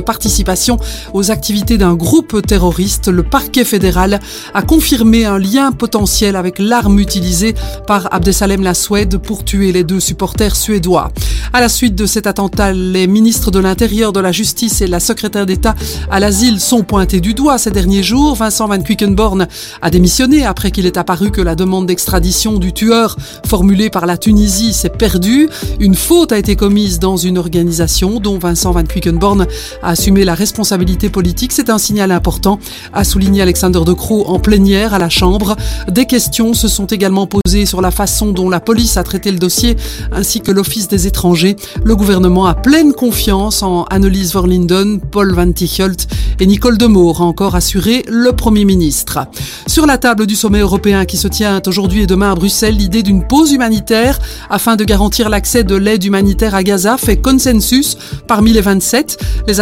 participation aux activités d'un groupe terroriste, le parquet fédéral a confirmé un lien potentiel avec l'arme utilisée par Abdesalem Laswed pour tuer les deux supporters suédois. À la suite de cet attentat, les ministres de l'Intérieur, de la Justice et la secrétaire d'État à l'asile sont pointés du doigt ces derniers jours. Vincent Van Quickenborn a démissionné après qu'il est apparu que la demande d'extradition du tueur formulée par la Tunisie s'est perdue. Une faute a été commise dans une organisation dont Vincent Van Quickenborn a assumer la responsabilité politique. C'est un signal important, a souligné Alexander De Croo en plénière à la Chambre. Des questions se sont également posées sur la façon dont la police a traité le dossier, ainsi que l'Office des étrangers. Le gouvernement a pleine confiance en Annelies Verlinden, Paul Van Tichelt et Nicole Demore, a encore assuré le Premier ministre. Sur la table du sommet européen qui se tient aujourd'hui et demain à Bruxelles, l'idée d'une pause humanitaire afin de garantir l'accès de l'aide humanitaire à Gaza fait consensus parmi les 27. Les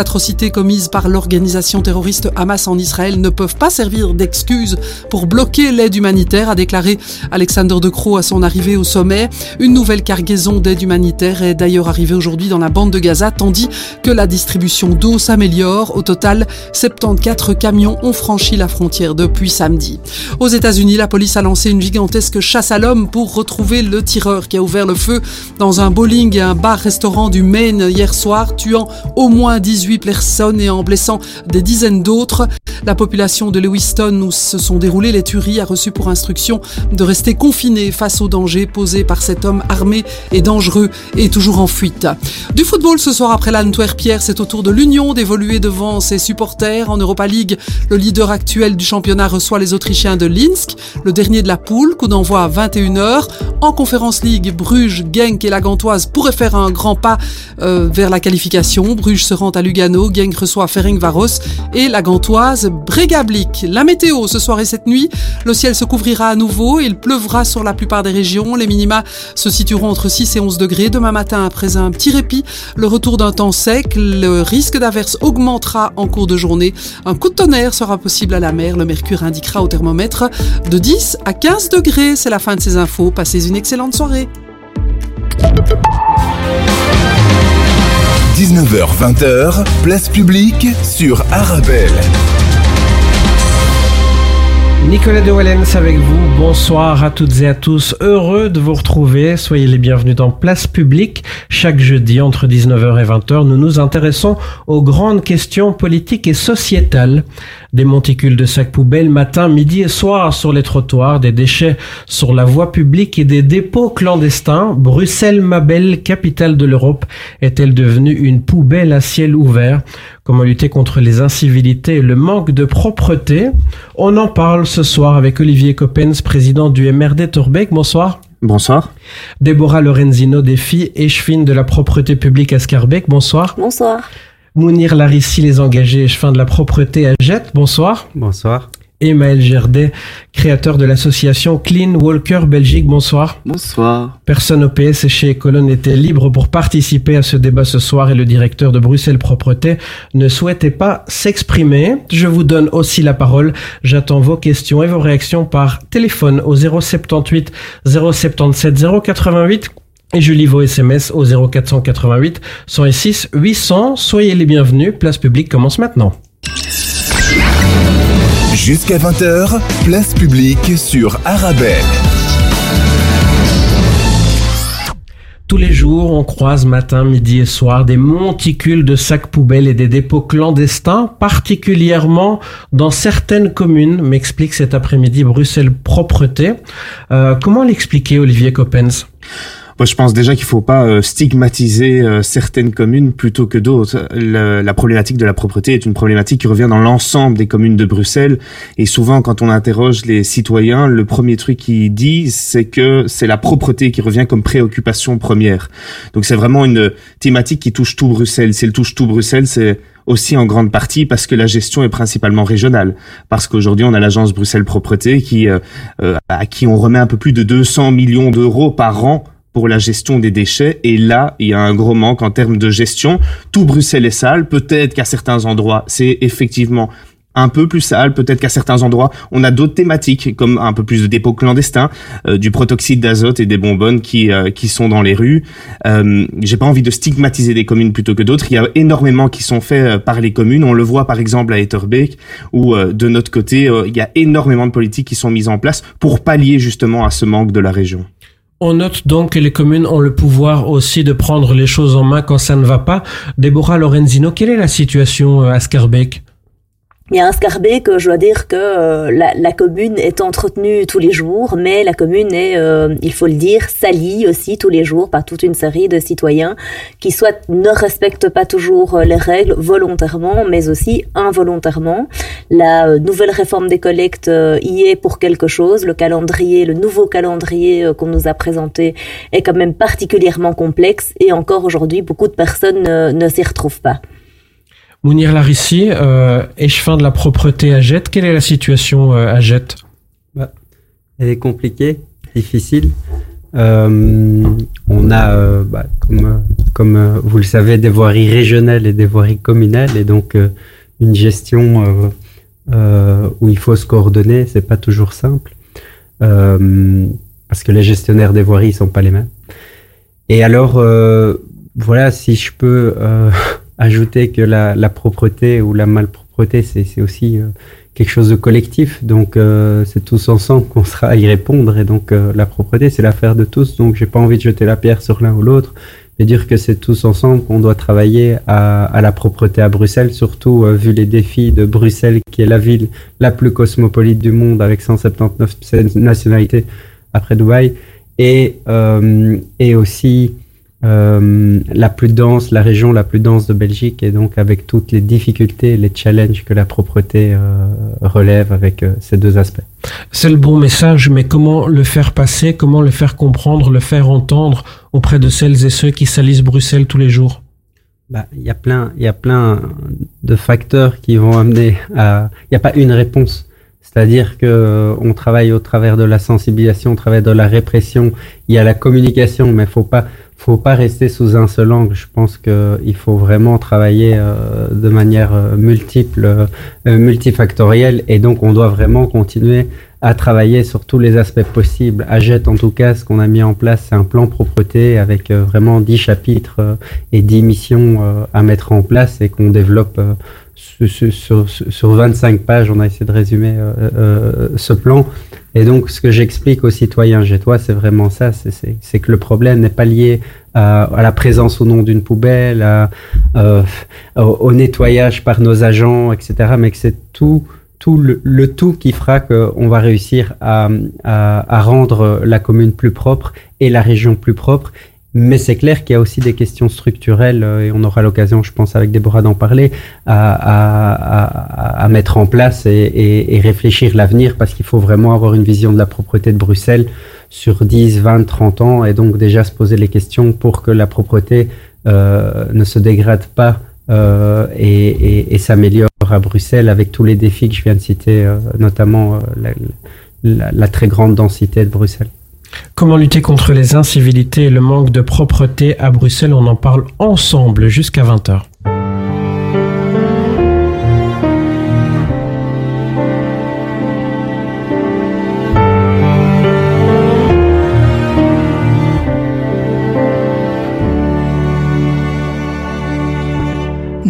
commises par l'organisation terroriste Hamas en Israël ne peuvent pas servir d'excuse pour bloquer l'aide humanitaire, a déclaré Alexander De Croo à son arrivée au sommet. Une nouvelle cargaison d'aide humanitaire est d'ailleurs arrivée aujourd'hui dans la bande de Gaza, tandis que la distribution d'eau s'améliore. Au total, 74 camions ont franchi la frontière depuis samedi. Aux États-Unis, la police a lancé une gigantesque chasse à l'homme pour retrouver le tireur qui a ouvert le feu dans un bowling et un bar-restaurant du Maine hier soir, tuant au moins 18 personnes et en blessant des dizaines d'autres. La population de Lewiston où se sont déroulées les tueries a reçu pour instruction de rester confinée face aux dangers posés par cet homme armé et dangereux et toujours en fuite. Du football ce soir après l'Antwerp-Pierre, c'est au tour de l'Union d'évoluer devant ses supporters. En Europa League, le leader actuel du championnat reçoit les Autrichiens de Linsk, le dernier de la poule, coup d'envoi à 21h. En Conférence League, Bruges, Genk et la Gantoise pourraient faire un grand pas euh, vers la qualification. Bruges se rend à Lugano Genk reçoit Ferencvaros et la Gantoise Bregablic. La météo ce soir et cette nuit, le ciel se couvrira à nouveau, il pleuvra sur la plupart des régions, les minima se situeront entre 6 et 11 degrés. Demain matin, après un petit répit, le retour d'un temps sec, le risque d'averse augmentera en cours de journée. Un coup de tonnerre sera possible à la mer, le mercure indiquera au thermomètre de 10 à 15 degrés. C'est la fin de ces infos, passez une excellente soirée. 19h-20h, place publique sur Arabelle. Nicolas de Wallens avec vous. Bonsoir à toutes et à tous. Heureux de vous retrouver. Soyez les bienvenus dans Place Publique. Chaque jeudi entre 19h et 20h, nous nous intéressons aux grandes questions politiques et sociétales. Des monticules de sacs poubelles matin, midi et soir sur les trottoirs, des déchets sur la voie publique et des dépôts clandestins. Bruxelles, ma belle capitale de l'Europe, est-elle devenue une poubelle à ciel ouvert? Comment lutter contre les incivilités et le manque de propreté? On en parle ce soir avec Olivier Coppens, président du MRD Torbeck. Bonsoir. Bonsoir. Déborah Lorenzino, défi échevine de la propreté publique à Scarbeck. Bonsoir. Bonsoir. Mounir Larissi, les engagés échevins de la propreté à Jette. Bonsoir. Bonsoir. Et Maël Gerdet, créateur de l'association Clean Walker Belgique. Bonsoir. Bonsoir. Personne au PS et chez Colonne était libre pour participer à ce débat ce soir et le directeur de Bruxelles Propreté ne souhaitait pas s'exprimer. Je vous donne aussi la parole. J'attends vos questions et vos réactions par téléphone au 078 077 088 et je lis vos SMS au 0488 106 800. Soyez les bienvenus. Place publique commence maintenant. Jusqu'à 20h, place publique sur Arabelle. Tous les jours, on croise matin, midi et soir des monticules de sacs poubelles et des dépôts clandestins, particulièrement dans certaines communes, m'explique cet après-midi Bruxelles Propreté. Euh, comment l'expliquer, Olivier Coppens? Moi, je pense déjà qu'il faut pas euh, stigmatiser euh, certaines communes plutôt que d'autres. La problématique de la propreté est une problématique qui revient dans l'ensemble des communes de Bruxelles. Et souvent, quand on interroge les citoyens, le premier truc qu'ils disent, c'est que c'est la propreté qui revient comme préoccupation première. Donc, c'est vraiment une thématique qui touche tout Bruxelles. Si elle touche tout Bruxelles, c'est aussi en grande partie parce que la gestion est principalement régionale. Parce qu'aujourd'hui, on a l'agence Bruxelles Propreté qui, euh, à qui on remet un peu plus de 200 millions d'euros par an pour la gestion des déchets. Et là, il y a un gros manque en termes de gestion. Tout Bruxelles est sale. Peut-être qu'à certains endroits, c'est effectivement un peu plus sales. Peut-être qu'à certains endroits, on a d'autres thématiques, comme un peu plus de dépôts clandestins, euh, du protoxyde d'azote et des bonbonnes qui euh, qui sont dans les rues. Euh, J'ai pas envie de stigmatiser des communes plutôt que d'autres. Il y a énormément qui sont faits euh, par les communes. On le voit par exemple à Etterbeek, où de notre côté, il y a énormément de politiques qui sont mises en place pour pallier justement à ce manque de la région. On note donc que les communes ont le pouvoir aussi de prendre les choses en main quand ça ne va pas. Déborah Lorenzino, quelle est la situation à Scarbeck? Il y a un que je dois dire que euh, la, la, commune est entretenue tous les jours, mais la commune est, euh, il faut le dire, salie aussi tous les jours par toute une série de citoyens qui soit ne respectent pas toujours euh, les règles volontairement, mais aussi involontairement. La nouvelle réforme des collectes y est pour quelque chose. Le calendrier, le nouveau calendrier qu'on nous a présenté est quand même particulièrement complexe et encore aujourd'hui, beaucoup de personnes ne s'y retrouvent pas. Mounir Larissi, euh, échevin de la propreté à Jette, quelle est la situation euh, à Jette? Bah, Elle est compliquée, difficile. Euh, on a, euh, bah, comme, comme vous le savez, des voiries régionales et des voiries communales, et donc une gestion où il faut se coordonner, c'est pas toujours simple, parce que les gestionnaires des voiries sont pas les mêmes. Et alors, voilà, si je peux ajouter que la, la, propreté ou la malpropreté, c'est aussi euh, quelque chose de collectif. Donc, euh, c'est tous ensemble qu'on sera à y répondre. Et donc, euh, la propreté, c'est l'affaire de tous. Donc, j'ai pas envie de jeter la pierre sur l'un ou l'autre, mais dire que c'est tous ensemble qu'on doit travailler à, à, la propreté à Bruxelles, surtout vu les défis de Bruxelles, qui est la ville la plus cosmopolite du monde, avec 179 nationalités après Dubaï, et, et aussi euh, la plus dense, la région la plus dense de Belgique, et donc avec toutes les difficultés, les challenges que la propreté euh, relève avec euh, ces deux aspects. C'est le bon message, mais comment le faire passer, comment le faire comprendre, le faire entendre auprès de celles et ceux qui salissent Bruxelles tous les jours? Bah, il y a plein, il y a plein de facteurs qui vont amener à. Il n'y a pas une réponse. C'est-à-dire que on travaille au travers de la sensibilisation, au travers de la répression. Il y a la communication, mais faut pas faut pas rester sous un seul angle. Je pense qu'il faut vraiment travailler euh, de manière euh, multiple, euh, multifactorielle, et donc on doit vraiment continuer à travailler sur tous les aspects possibles. À Jet, en tout cas, ce qu'on a mis en place, c'est un plan propreté avec vraiment 10 chapitres et 10 missions à mettre en place et qu'on développe sur, sur, 25 pages, on a essayé de résumer euh, euh, ce plan. Et donc, ce que j'explique aux citoyens toi c'est vraiment ça, c'est que le problème n'est pas lié à, la présence ou non d'une poubelle, euh, au, nettoyage par nos agents, etc., mais que c'est tout, tout le, le, tout qui fera qu'on va réussir à, à, à rendre la commune plus propre et la région plus propre. Mais c'est clair qu'il y a aussi des questions structurelles, euh, et on aura l'occasion, je pense, avec Déborah d'en parler, à, à, mettre en place et, et, et réfléchir l'avenir, parce qu'il faut vraiment avoir une vision de la propreté de Bruxelles sur 10, 20, 30 ans, et donc déjà se poser les questions pour que la propreté euh, ne se dégrade pas euh, et, s'améliore à Bruxelles avec tous les défis que je viens de citer, euh, notamment euh, la, la, la très grande densité de Bruxelles. Comment lutter contre les incivilités et le manque de propreté à Bruxelles? On en parle ensemble jusqu'à 20h.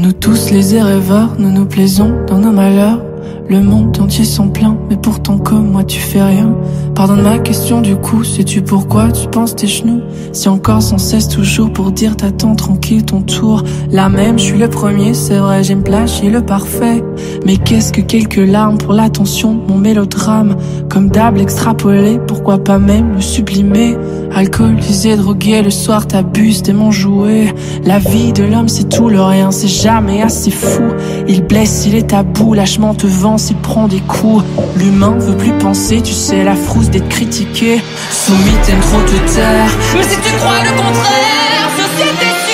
Nous tous les rêveurs, nous nous plaisons dans nos malheurs. Le monde entier s'en plaint, mais pourtant comme moi tu fais rien. Pardonne ma question du coup, sais-tu pourquoi tu penses tes genoux? Si encore sans cesse toujours pour dire t'attends tranquille ton tour. Là même, je suis le premier, c'est vrai, j'aime plagier le parfait. Mais qu'est-ce que quelques larmes pour l'attention, mon mélodrame? Comme d'hab extrapolé, pourquoi pas même le sublimer? Alcoolisé, drogué, le soir t'abuses t'es mon jouet. La vie de l'homme c'est tout, le rien c'est jamais assez fou. Il blesse, il est tabou, lâchement te vend s'il prend des coups. L'humain veut plus penser, tu sais la frousse d'être critiqué. Soumis, t'aimes trop te taire. Mais si tu crois le contraire, société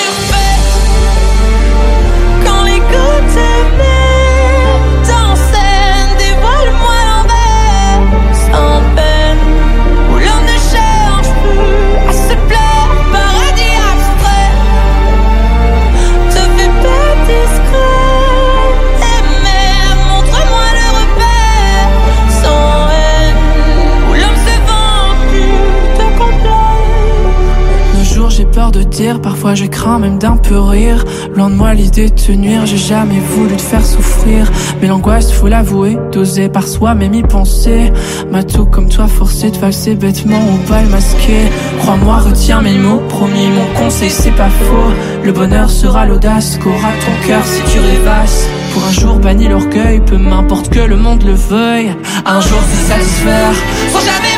parfois je crains même d'un peu rire. Loin de moi l'idée de te nuire, j'ai jamais voulu te faire souffrir. Mais l'angoisse, faut l'avouer, d'oser par soi-même y penser. M'a tout comme toi forcé de valser bêtement ou pas le masquer. Crois-moi, retiens mes mots, promis, mon conseil c'est pas faux. Le bonheur sera l'audace qu'aura ton cœur si tu rêvasses. Pour un jour banni l'orgueil, peu m'importe que le monde le veuille. Un jour se satisfaire, sans jamais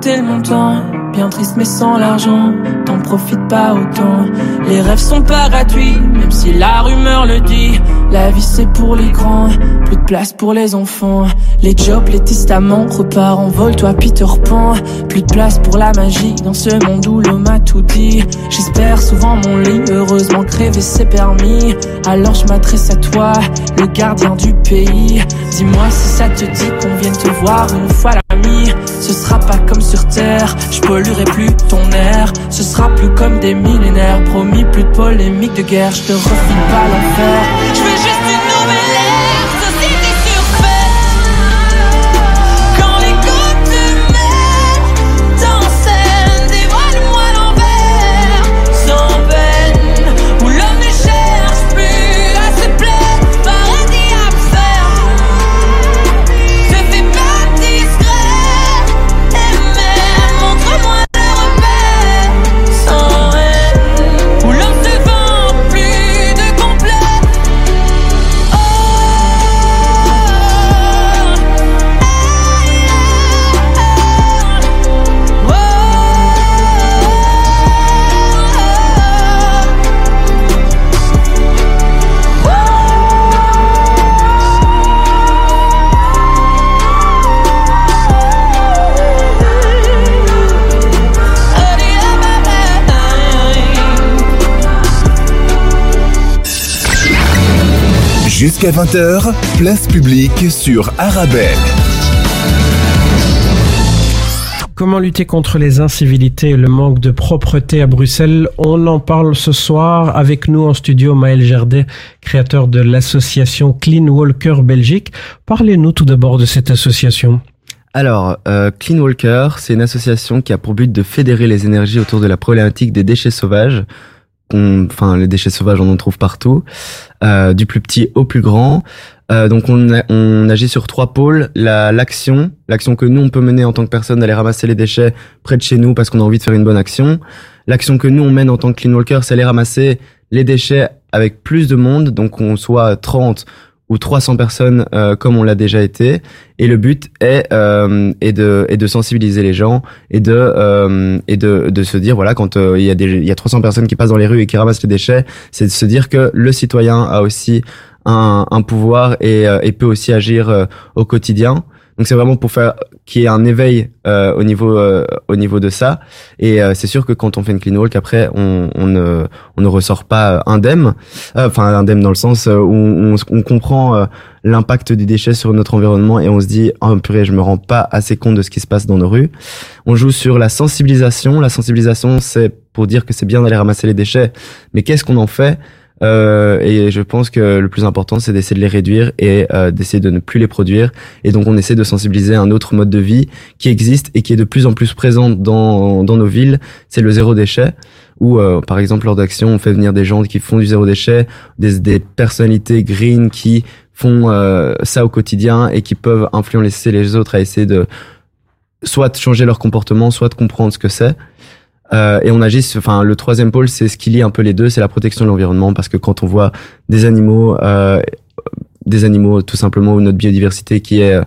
compter le montant. Bien triste mais sans l'argent, t'en profites pas autant. Les rêves sont pas gratuits, même si la rumeur le dit. La vie c'est pour les grands, plus de place pour les enfants. Les jobs, les testaments, repart en vol, toi Peter Pan. Plus de place pour la magie dans ce monde où l'homme a tout dit. J'espère souvent mon lit, heureusement crever c'est permis. Alors je m'adresse à toi, le gardien du pays. Dis-moi si ça te dit qu'on vienne te voir une fois l'ami. Ce sera pas comme sur terre, je polluerai plus ton air. Ce sera plus comme des millénaires, promis plus de polémique de guerre. Je te refile pas l'enfer. Je veux juste Jusqu'à 20h, place publique sur Arabelle. Comment lutter contre les incivilités et le manque de propreté à Bruxelles? On en parle ce soir avec nous en studio Maël Gerdet, créateur de l'association Clean Walker Belgique. Parlez-nous tout d'abord de cette association. Alors, euh, Clean Walker, c'est une association qui a pour but de fédérer les énergies autour de la problématique des déchets sauvages enfin les déchets sauvages on en trouve partout, euh, du plus petit au plus grand. Euh, donc on, on agit sur trois pôles la l'action, l'action que nous on peut mener en tant que personne d'aller ramasser les déchets près de chez nous parce qu'on a envie de faire une bonne action. L'action que nous on mène en tant que clean walker, c'est aller ramasser les déchets avec plus de monde, donc on soit 30 ou 300 personnes euh, comme on l'a déjà été. Et le but est, euh, est, de, est de sensibiliser les gens et de, euh, et de, de se dire, voilà, quand euh, il y, a des, y a 300 personnes qui passent dans les rues et qui ramassent les déchets, c'est de se dire que le citoyen a aussi un, un pouvoir et, euh, et peut aussi agir au quotidien. Donc c'est vraiment pour faire qu'il y ait un éveil euh, au niveau euh, au niveau de ça. Et euh, c'est sûr que quand on fait une clean walk, après on, on ne on ne ressort pas indemne. Enfin indemne dans le sens où on, on comprend l'impact du déchet sur notre environnement et on se dit oh purée je me rends pas assez compte de ce qui se passe dans nos rues. On joue sur la sensibilisation. La sensibilisation c'est pour dire que c'est bien d'aller ramasser les déchets, mais qu'est-ce qu'on en fait? Euh, et je pense que le plus important, c'est d'essayer de les réduire et euh, d'essayer de ne plus les produire. Et donc, on essaie de sensibiliser un autre mode de vie qui existe et qui est de plus en plus présent dans, dans nos villes. C'est le zéro déchet. Où, euh, par exemple, lors d'actions, on fait venir des gens qui font du zéro déchet, des, des personnalités green qui font ça au quotidien et qui peuvent influencer les autres à essayer de soit changer leur comportement, soit de comprendre ce que c'est. Euh, et on agit, enfin le troisième pôle, c'est ce qui lie un peu les deux, c'est la protection de l'environnement, parce que quand on voit des animaux, euh, des animaux tout simplement ou notre biodiversité qui est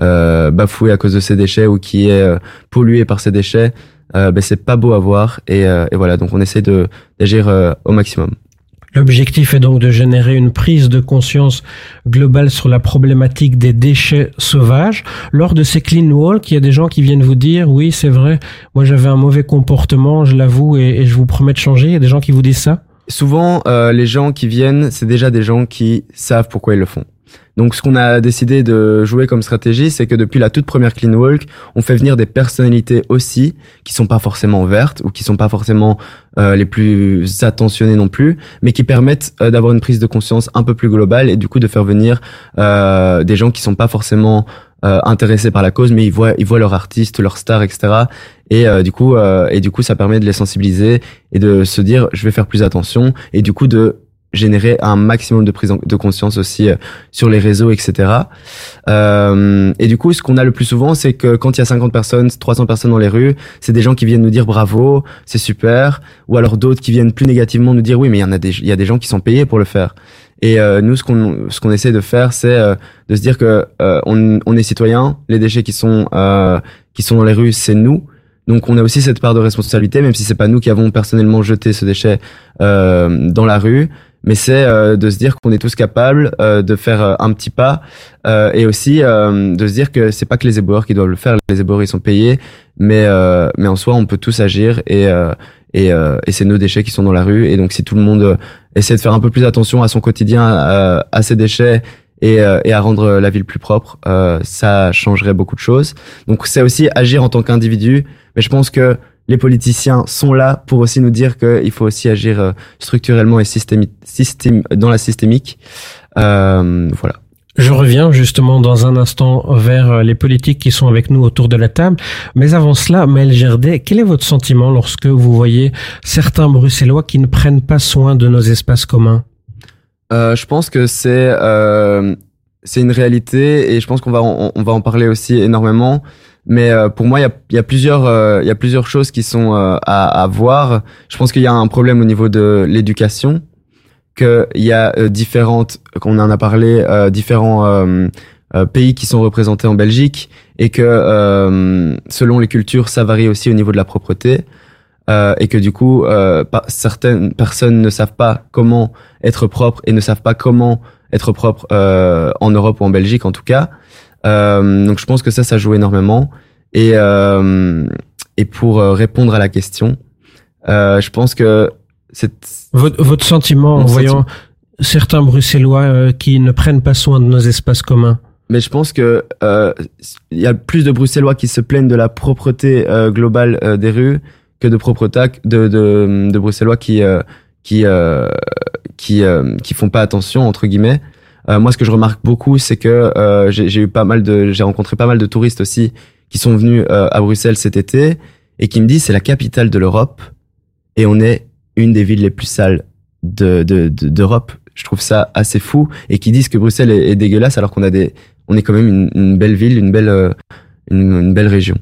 euh, bafouée à cause de ces déchets ou qui est euh, polluée par ces déchets, euh, ben c'est pas beau à voir. Et, et, voilà, donc on essaie de d'agir au maximum. L'objectif est donc de générer une prise de conscience globale sur la problématique des déchets sauvages. Lors de ces clean walk, il y a des gens qui viennent vous dire, oui, c'est vrai, moi j'avais un mauvais comportement, je l'avoue, et, je vous promets de changer. Il y a des gens qui vous disent ça? Souvent, euh, les gens qui viennent, c'est déjà des gens qui savent pourquoi ils le font. Donc ce qu'on a décidé de jouer comme stratégie, c'est que depuis la toute première Clean Walk, on fait venir des personnalités aussi qui sont pas forcément vertes ou qui sont pas forcément euh, les plus attentionnées non plus, mais qui permettent euh, d'avoir une prise de conscience un peu plus globale et du coup de faire venir euh, des gens qui sont pas forcément intéressés par la cause, mais ils voient ils voient leur artiste, leur star, etc. Et du coup et du coup ça permet de les sensibiliser et de se dire je vais faire plus attention et du coup de générer un maximum de prise de conscience aussi euh, sur les réseaux, etc. Euh, et du coup, ce qu'on a le plus souvent, c'est que quand il y a 50 personnes, 300 personnes dans les rues, c'est des gens qui viennent nous dire bravo, c'est super, ou alors d'autres qui viennent plus négativement nous dire oui, mais il y en a des, il y a des gens qui sont payés pour le faire. Et euh, nous, ce qu'on ce qu'on essaie de faire, c'est euh, de se dire que euh, on, on est citoyen, les déchets qui sont qui sont dans les rues, c'est nous. Donc on a aussi cette part de responsabilité, même si c'est pas nous qui avons personnellement jeté ce déchet dans la rue mais c'est euh, de se dire qu'on est tous capables euh, de faire euh, un petit pas et aussi de se dire que c'est pas que les éboueurs qui doivent le faire, les éboueurs ils sont payés, mais mais en soi on peut tous agir et et, et c'est nos déchets qui sont dans la rue et donc si tout le monde essaie de faire un peu plus attention à son quotidien, à, à ses déchets et, et, à rendre la ville plus propre, ça changerait beaucoup de choses. Donc c'est aussi agir en tant qu'individu, mais je pense que les politiciens sont là pour aussi nous dire qu'il faut aussi agir euh, structurellement et systémique, dans la systémique. Euh, voilà. Je reviens justement dans un instant vers euh, les politiques qui sont avec nous autour de la table. Mais avant cela, Maël Gerdet, quel est votre sentiment lorsque vous voyez certains Bruxellois qui ne prennent pas soin de nos espaces communs? Euh, Je pense que c'est euh, c'est une réalité et je pense qu'on va on va en parler aussi énormément. Mais euh, pour moi, il y a, y a, plusieurs, euh, il y a plusieurs choses qui sont euh, à, à, voir. Je pense qu'il y a un problème au niveau de l'éducation, qu'il y a différentes, qu'on en a parlé, différents pays qui sont représentés en Belgique, et que selon les cultures, ça varie aussi au niveau de la propreté. et que du coup, certaines personnes ne savent pas comment être propre et ne savent pas comment être propre en Europe ou en Belgique en tout cas. Euh, donc je pense que ça, ça joue énormément. Et, euh, et pour euh, répondre à la question, euh, je pense que c'est... Votre, votre sentiment en voyant certains Bruxellois euh, qui ne prennent pas soin de nos espaces communs mais je pense que euh, il y a plus de Bruxellois qui se plaignent de la propreté euh, globale des rues que de propreté de, de, de Bruxellois qui qui qui qui font pas attention entre guillemets. Euh, moi, ce que je remarque beaucoup, c'est que euh, j'ai eu pas mal de, j'ai rencontré pas mal de touristes aussi qui sont venus euh, à Bruxelles cet été et qui me disent c'est la capitale de l'Europe et on est une des villes les plus sales de d'Europe. je trouve ça assez fou et qui disent que Bruxelles est, dégueulasse alors qu'on a des, on est quand même une, belle ville, une belle, une belle région.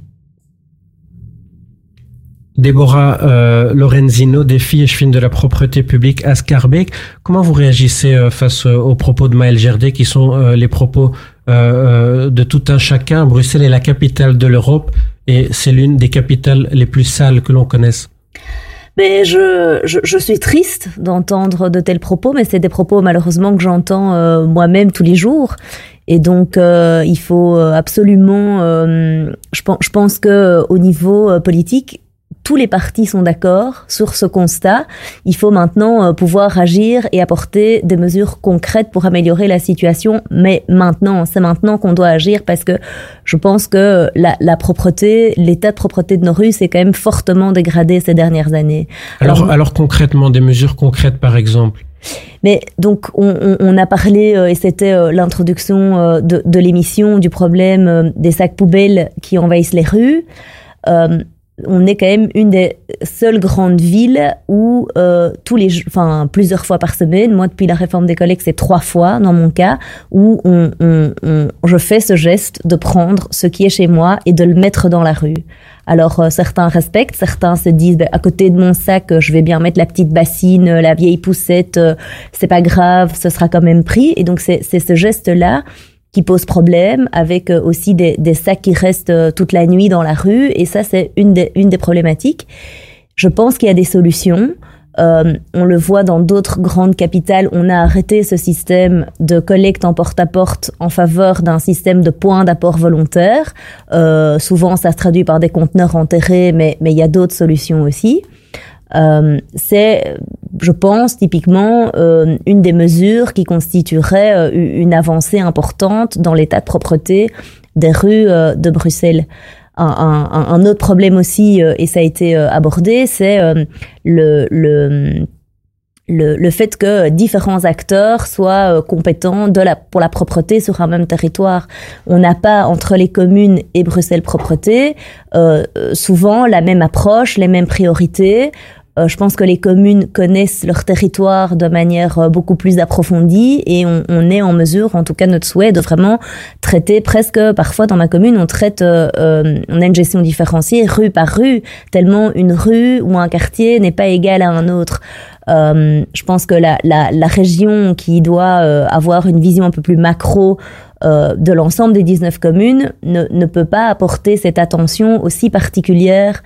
Déborah euh, Lorenzino, défi échevine de la propreté publique à Scarbeck. Comment vous réagissez euh, face euh, aux propos de Maël Gerdet, qui sont euh, les propos de tout un chacun? Bruxelles est la capitale de l'Europe et c'est l'une des capitales les plus sales que l'on connaisse. Mais je, je, je suis triste d'entendre de tels propos, mais c'est des propos malheureusement que j'entends moi-même tous les jours. Et donc, il faut absolument. je, pense, je pense que au niveau politique, tous les partis sont d'accord sur ce constat. Il faut maintenant euh, pouvoir agir et apporter des mesures concrètes pour améliorer la situation. Mais maintenant, c'est maintenant qu'on doit agir parce que je pense que la, la propreté, l'état de propreté de nos rues s'est quand même fortement dégradé ces dernières années. Alors, alors, concrètement, des mesures concrètes par exemple? Mais donc on, on, a parlé euh, et c'était euh, l'introduction de, de l'émission du problème des sacs poubelles qui envahissent les rues. Euh, on est quand même une des seules grandes villes où euh, tous les, enfin plusieurs fois par semaine, moi depuis la réforme des collègues c'est trois fois dans mon cas où on, on, on, je fais ce geste de prendre ce qui est chez moi et de le mettre dans la rue. Alors euh, certains respectent, certains se disent ben, à côté de mon sac je vais bien mettre la petite bassine, la vieille poussette, euh, c'est pas grave, ce sera quand même pris et donc c'est ce geste là qui pose problème, avec euh, aussi des, des, sacs qui restent euh, toute la nuit dans la rue, et ça c'est une des, une des problématiques. Je pense qu'il y a des solutions. Euh, on le voit dans d'autres grandes capitales, on a arrêté ce système de collecte en porte-à-porte en faveur d'un système de points d'apport volontaire. Euh, souvent, ça se traduit par des conteneurs enterrés, mais il y a d'autres solutions aussi. Euh, c'est, je pense, typiquement euh, une des mesures qui constituerait euh, une avancée importante dans l'état de propreté des rues de Bruxelles. Un, autre problème aussi, et ça a été abordé, c'est le, le le, le, fait que différents acteurs soient compétents de la, pour la propreté sur un même territoire. On n'a pas entre les communes et Bruxelles Propreté euh, souvent la même approche, les mêmes priorités. Euh, je pense que les communes connaissent leur territoire de manière euh, beaucoup plus approfondie et on, est en mesure, en tout cas notre souhait, de vraiment traiter presque, parfois dans ma commune, on traite, euh, on a une gestion différenciée rue par rue, tellement une rue ou un quartier n'est pas égal à un autre. Je pense que la, région qui doit avoir une vision un peu plus macro de l'ensemble des 19 communes ne, ne, peut pas apporter cette attention aussi particulière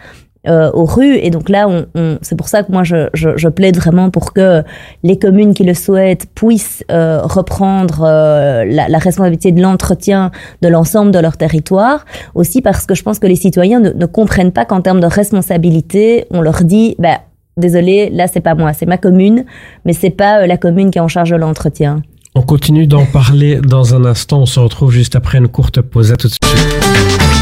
euh, aux rues. Et donc là, on, on, c'est pour ça que moi, je, je, je, plaide vraiment pour que les communes qui le souhaitent puissent euh, reprendre euh, la, la, responsabilité de l'entretien de l'ensemble de leur territoire. Aussi parce que je pense que les citoyens ne, ne comprennent pas qu'en termes de responsabilité, on leur dit, bah, désolé, là, c'est pas moi, c'est ma commune, mais c'est pas euh, la commune qui est en charge de l'entretien. On continue d'en parler dans un instant. On se retrouve juste après une courte pause. À tout de suite.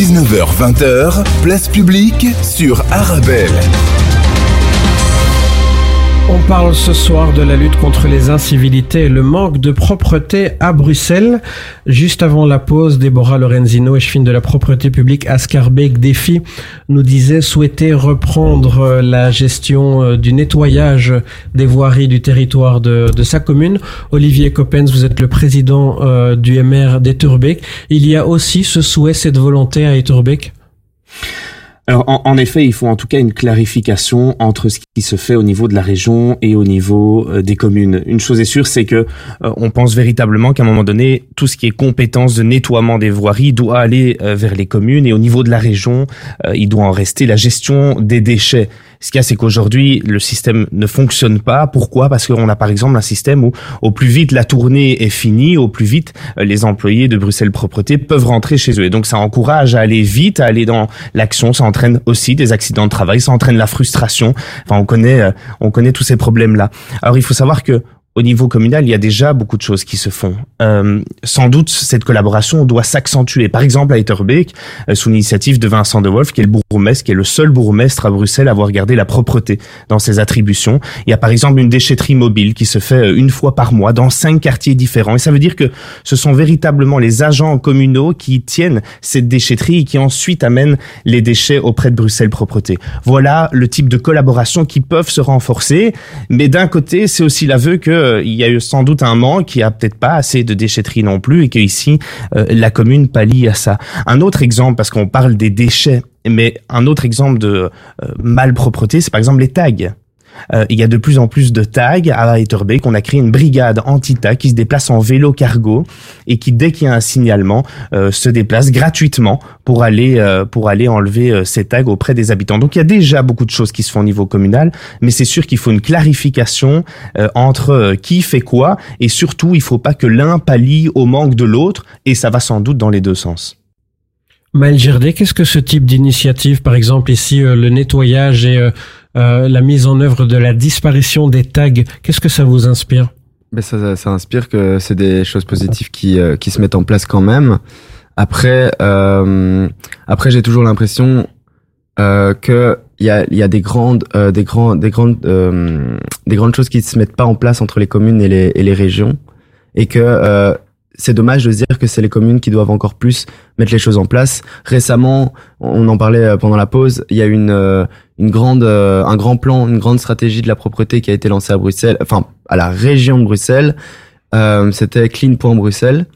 19h-20h, place publique sur Arabelle. On parle ce soir de la lutte contre les incivilités et le manque de propreté à Bruxelles. Juste avant la pause, Déborah Lorenzino, échevine de la propreté publique à Scarbeck Défi, nous disait souhaiter reprendre la gestion du nettoyage des voiries du territoire de, sa commune. Olivier Coppens, vous êtes le président euh, du MR d'Eturbeck. Il y a aussi ce souhait, cette volonté à Eturbeck alors, en, en, effet, il faut en tout cas une clarification entre ce qui se fait au niveau de la région et au niveau euh, des communes. Une chose est sûre, c'est que euh, on pense véritablement qu'à un moment donné, tout ce qui est compétence de nettoiement des voiries doit aller euh, vers les communes et au niveau de la région, euh, il doit en rester la gestion des déchets. Ce qu'il y a, c'est qu'aujourd'hui, le système ne fonctionne pas. Pourquoi? Parce qu'on a par exemple un système où au plus vite la tournée est finie, au plus vite euh, les employés de Bruxelles Propreté peuvent rentrer chez eux. Et donc ça encourage à aller vite, à aller dans l'action. Ça entraîne aussi des accidents de travail, ça entraîne la frustration. Enfin, euh, on connaît tous ces problèmes-là. Alors il faut savoir que au niveau communal, il y a déjà beaucoup de choses qui se font. Euh, sans doute, cette collaboration doit s'accentuer. Par exemple, à Etterbeek, euh, sous l'initiative de Vincent de Wolf, qui est le bourgmestre, qui est le seul bourgmestre à Bruxelles à avoir gardé la propreté dans ses attributions. Il y a par exemple une déchetterie mobile qui se fait euh, une fois par mois dans cinq quartiers différents. Et ça veut dire que ce sont véritablement les agents communaux qui tiennent cette déchetterie et qui ensuite amènent les déchets auprès de Bruxelles Propreté. Voilà le type de collaboration qui peuvent se renforcer. Mais d'un côté, c'est aussi l'aveu que il y a eu sans doute un manque, il n'y a peut-être pas assez de déchetterie non plus, et que ici euh, la commune pallie à ça. Un autre exemple, parce qu'on parle des déchets, mais un autre exemple de euh, malpropreté, c'est par exemple les tags. Euh, il y a de plus en plus de tags à Etterbeek. On a créé une brigade anti-tag qui se déplace en vélo cargo et qui, dès qu'il y a un signalement, euh, se déplace gratuitement pour aller euh, pour aller enlever euh, ces tags auprès des habitants. Donc il y a déjà beaucoup de choses qui se font au niveau communal, mais c'est sûr qu'il faut une clarification entre qui fait quoi et surtout il faut pas que l'un pallie au manque de l'autre et ça va sans doute dans les deux sens. Maël Gerdé, qu'est-ce que ce type d'initiative, par exemple ici le nettoyage et euh, la mise en œuvre de la disparition des tags, qu'est-ce que ça vous inspire? Ben ça, ça, inspire que c'est des choses positives qui, euh, qui se mettent en place quand même. Après, euh, après j'ai toujours l'impression euh, que il y a, y a des grandes, euh, des grands, des grandes, des grandes choses qui se mettent pas en place entre les communes et les, et les régions, et que c'est dommage de se dire que c'est les communes qui doivent encore plus mettre les choses en place. Récemment, on en parlait euh, pendant la pause, il y a une euh, une grande euh, un grand plan, une grande stratégie de la propreté qui a été lancée à Bruxelles, enfin à la région de Bruxelles. Euh, c'était Clean.Bruxelles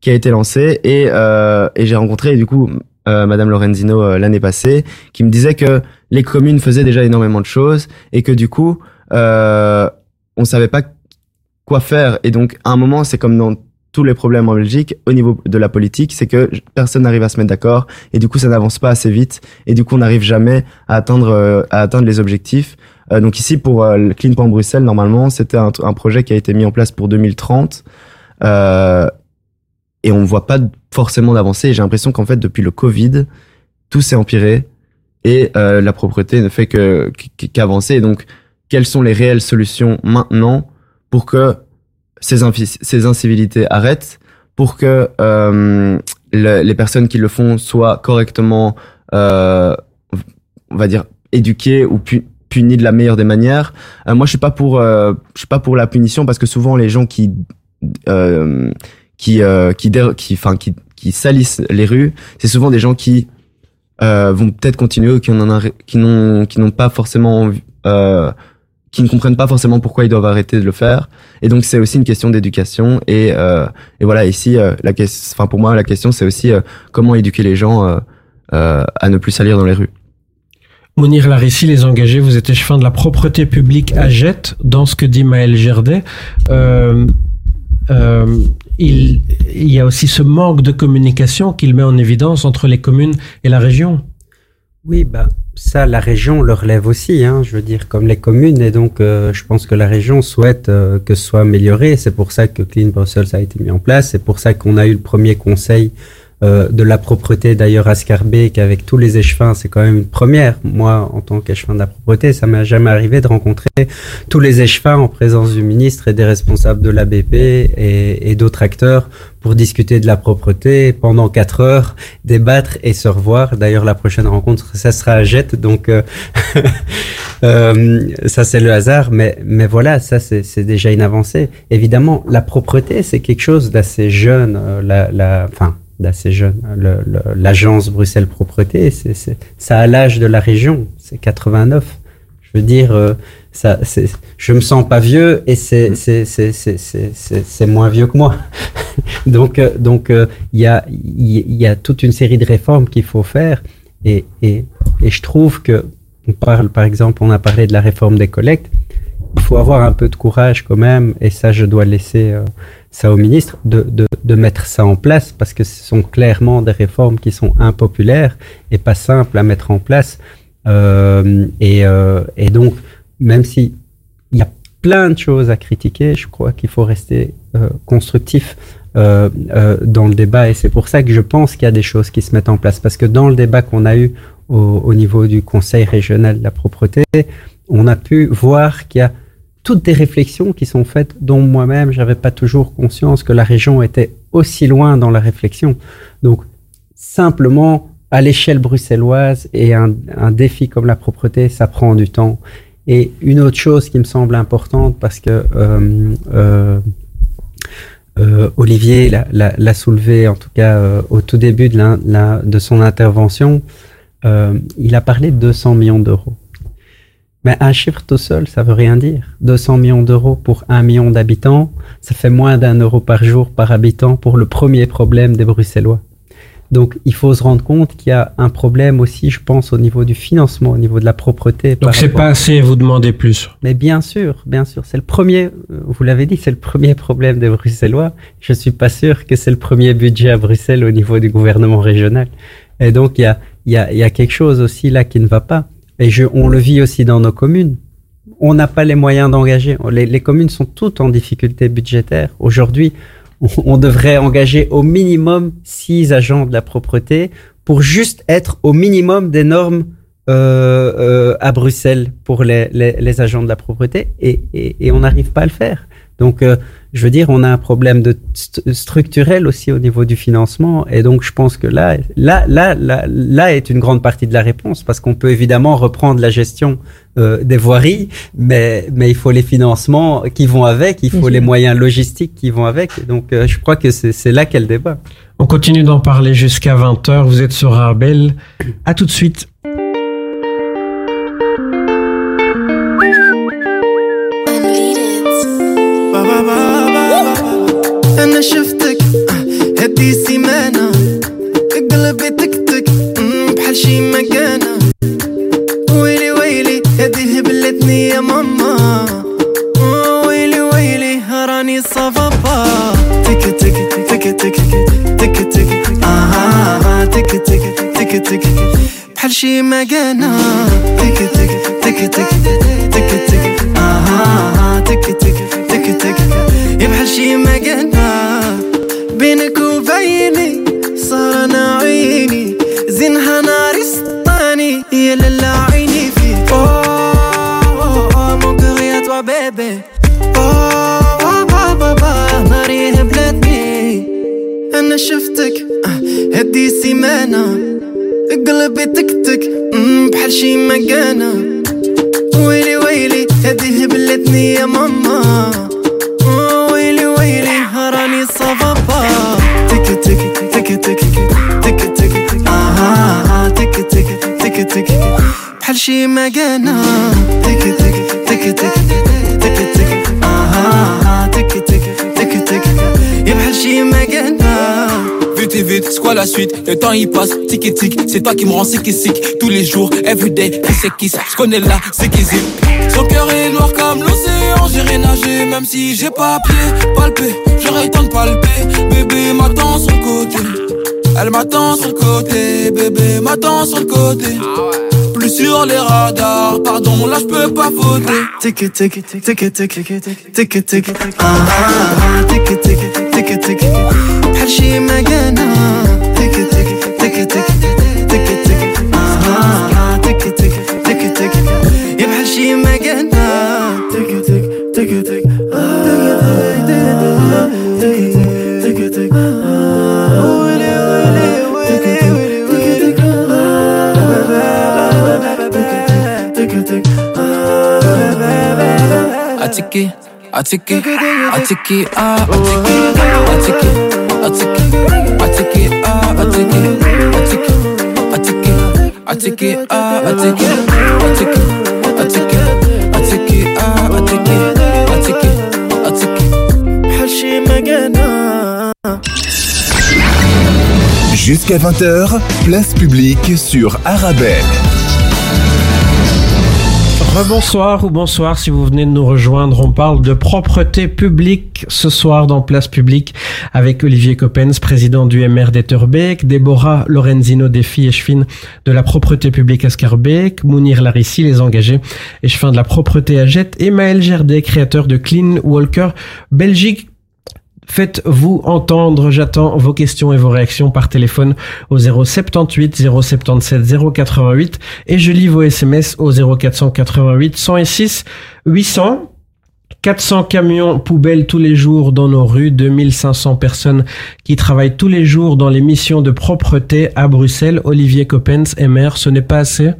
qui a été lancée et et j'ai rencontré du coup Madame Lorenzino l'année passée qui me disait que les communes faisaient déjà énormément de choses et que du coup on savait pas quoi faire et donc à un moment c'est comme dans tous les problèmes en Belgique au niveau de la politique, c'est que personne n'arrive à se mettre d'accord et du coup ça n'avance pas assez vite et du coup on n'arrive jamais à atteindre euh, à atteindre les objectifs. Euh, donc ici pour euh, le Clean Point Bruxelles normalement c'était un, un, projet qui a été mis en place pour 2030 euh, et on ne voit pas forcément d'avancée. J'ai l'impression qu'en fait depuis le Covid tout s'est empiré et la propreté ne fait que qu'avancer. donc quelles sont les réelles solutions maintenant pour que ces, incivilités arrêtent pour que euh, le, les personnes qui le font soient correctement, euh, on va dire, éduquées ou pu, punies de la meilleure des manières. Euh, moi, je suis pas pour, je suis pas pour la punition parce que souvent les gens qui qui qui qui, qui, qui salissent les rues, c'est souvent des gens qui vont peut-être continuer ou qui n'ont qui n'ont pas forcément euh, qui ne comprennent pas forcément pourquoi ils doivent arrêter de le faire. Et donc c'est aussi une question d'éducation. Et, euh, et voilà, ici, euh, la question, enfin pour moi, la question c'est aussi euh, comment éduquer les gens euh, euh, à ne plus salir dans les rues. Mounir Larissi, les engagés, vous êtes échevin de la propreté publique à Jette, dans ce que dit Maël Gerdet. Euh, euh, il, il y a aussi ce manque de communication qu'il met en évidence entre les communes et la région. Oui, bah, ça, la région le relève aussi, hein, je veux dire, comme les communes. Et donc, euh, je pense que la région souhaite euh, que ce soit amélioré. C'est pour ça que Clean Brussels a été mis en place. C'est pour ça qu'on a eu le premier conseil euh, de la propreté d'ailleurs à Scarbeck avec tous les échevins, c'est quand même une première. Moi, en tant qu'échevin de la propreté, ça m'est jamais arrivé de rencontrer tous les échevins en présence du ministre et des responsables de l'ABP et, et d'autres acteurs pour discuter de la propreté pendant quatre heures, débattre et se revoir. D'ailleurs, la prochaine rencontre, ça sera à Jette, donc euh, euh, ça c'est le hasard, mais mais voilà, ça c'est déjà une avancée. Évidemment, la propreté c'est quelque chose d'assez jeune. Euh, la, la, d'assez jeune. L'agence Bruxelles Propreté, ça a l'âge de la région, c'est 89. Je veux dire, euh, ça, je me sens pas vieux et c'est, c'est moins vieux que moi. donc, euh, donc, il euh, y a, il y a toute une série de réformes qu'il faut faire et, et, et je trouve que on parle, par exemple, on a parlé de la réforme des collectes. Il faut avoir un peu de courage quand même, et ça, je dois laisser euh, ça au ministre, de, de, de, mettre ça en place, parce que ce sont clairement des réformes qui sont impopulaires et pas simples à mettre en place. Euh, et, euh, et, donc, même si il y a plein de choses à critiquer, je crois qu'il faut rester euh, constructif euh, euh, dans le débat, et c'est pour ça que je pense qu'il y a des choses qui se mettent en place, parce que dans le débat qu'on a eu au, au niveau du Conseil régional de la propreté, on a pu voir qu'il y a toutes des réflexions qui sont faites dont moi-même j'avais pas toujours conscience que la région était aussi loin dans la réflexion. Donc simplement à l'échelle bruxelloise et un, un, défi comme la propreté, ça prend du temps. Et une autre chose qui me semble importante parce que euh, euh, euh, Olivier l'a soulevé en tout cas au tout début de, de son intervention, il a parlé de 200 millions d'euros. Mais un chiffre tout seul, ça veut rien dire. 200 millions d'euros pour un million d'habitants, ça fait moins d'un euro par jour par habitant pour le premier problème des Bruxellois. Donc, il faut se rendre compte qu'il y a un problème aussi, je pense, au niveau du financement, au niveau de la propreté. Donc, c'est pas assez, vous demandez plus. Mais bien sûr, bien sûr. C'est le premier, vous l'avez dit, c'est le premier problème des Bruxellois. Je suis pas sûr que c'est le premier budget à Bruxelles au niveau du gouvernement régional. Et donc, il y a, il y a, il y a quelque chose aussi là qui ne va pas. Et on le vit aussi dans nos communes. On n'a pas les moyens d'engager. Les, communes sont toutes en difficulté budgétaire. Aujourd'hui, on, devrait engager au minimum six agents de la propreté pour juste être au minimum des normes euh, euh, à Bruxelles pour les, agents de la propreté. Et, et, et on n'arrive pas à le faire. Donc, euh, je veux dire, on a un problème de structurel aussi au niveau du financement. Et donc, je pense que là, là, là, là, là est une grande partie de la réponse parce qu'on peut évidemment reprendre la gestion euh, des voiries, mais, mais il faut les financements qui vont avec, il faut les moyens logistiques qui vont avec. Et donc, euh, je crois que c'est c'est là qu'est le débat. On continue d'en parler jusqu'à 20h. Vous êtes sur Arbel. À tout de suite. بحال شي مكانة تك تك تك تك تك تك. آه تك تك تك تك. يا بحال شي مكانة بينك وبيني صار أنا عيني. زينها ناري سطاني يا لالا عيني فيك. أوه مون كور بيبي. أوه بابا بابا ناري أنا شفتك آه، هدي سيمانة قلبي تكتك بحال شي مكانة. ويلي ويلي هدي هبلتني يا ماما. ويلي ويلي راني صافابا تك تك تك تك تك تك آه تك تك تك تك. بحال شي مكانة. تك تك تك تك تك تك آه تك تك تك تك. يا بحال شي مكانة. Vite c'est quoi la suite. Le temps il passe, tic et tic, c'est toi qui me rends sick et sick. Tous les jours, everyday, qui c'est qui Je connais là, c'est qui c'est. Son cœur est noir comme l'océan, j'irai nager Même si j'ai pas pied, palpé, j'aurais le temps de palper. Bébé m'attend sur le côté. Elle m'attend sur le côté, bébé m'attend sur le côté. Plus sur les radars, pardon là je peux pas voter Tic tic tic tic tic tic tic آه تك تك تك تك بحال شي مكانة تك تك تك تك تك تك آه تك تك تك تك يا بحال Attiqué, attiqué, attiqué, ah, attiqué, attiqué, attiqué, attiqué, ah, attiqué, attiqué, attiqué, attiqué, ah, attiqué, attiqué, attiqué, attiqué, ah, attiqué, attiqué, attiqué. بحال شي مكانة Jusqu'à 20h, place publique sur Arabelle. Rebonsoir ou bonsoir si vous venez de nous rejoindre. On parle de propreté publique ce soir dans Place Publique avec Olivier Coppens, président du MR d'Etterbeek, Déborah Lorenzino Défi Echefin de la propreté publique à Scarbeck, Mounir Larissi, les engagés Echefin de la propreté à Jette et Maël Gerdet, créateur de Clean Walker Belgique. Faites-vous entendre, j'attends vos questions et vos réactions par téléphone au 078 077 088 et je lis vos SMS au 0488 106 800 400 camions poubelles tous les jours dans nos rues, 2500 personnes qui travaillent tous les jours dans les missions de propreté à Bruxelles. Olivier Coppens, MR, ce n'est pas assez?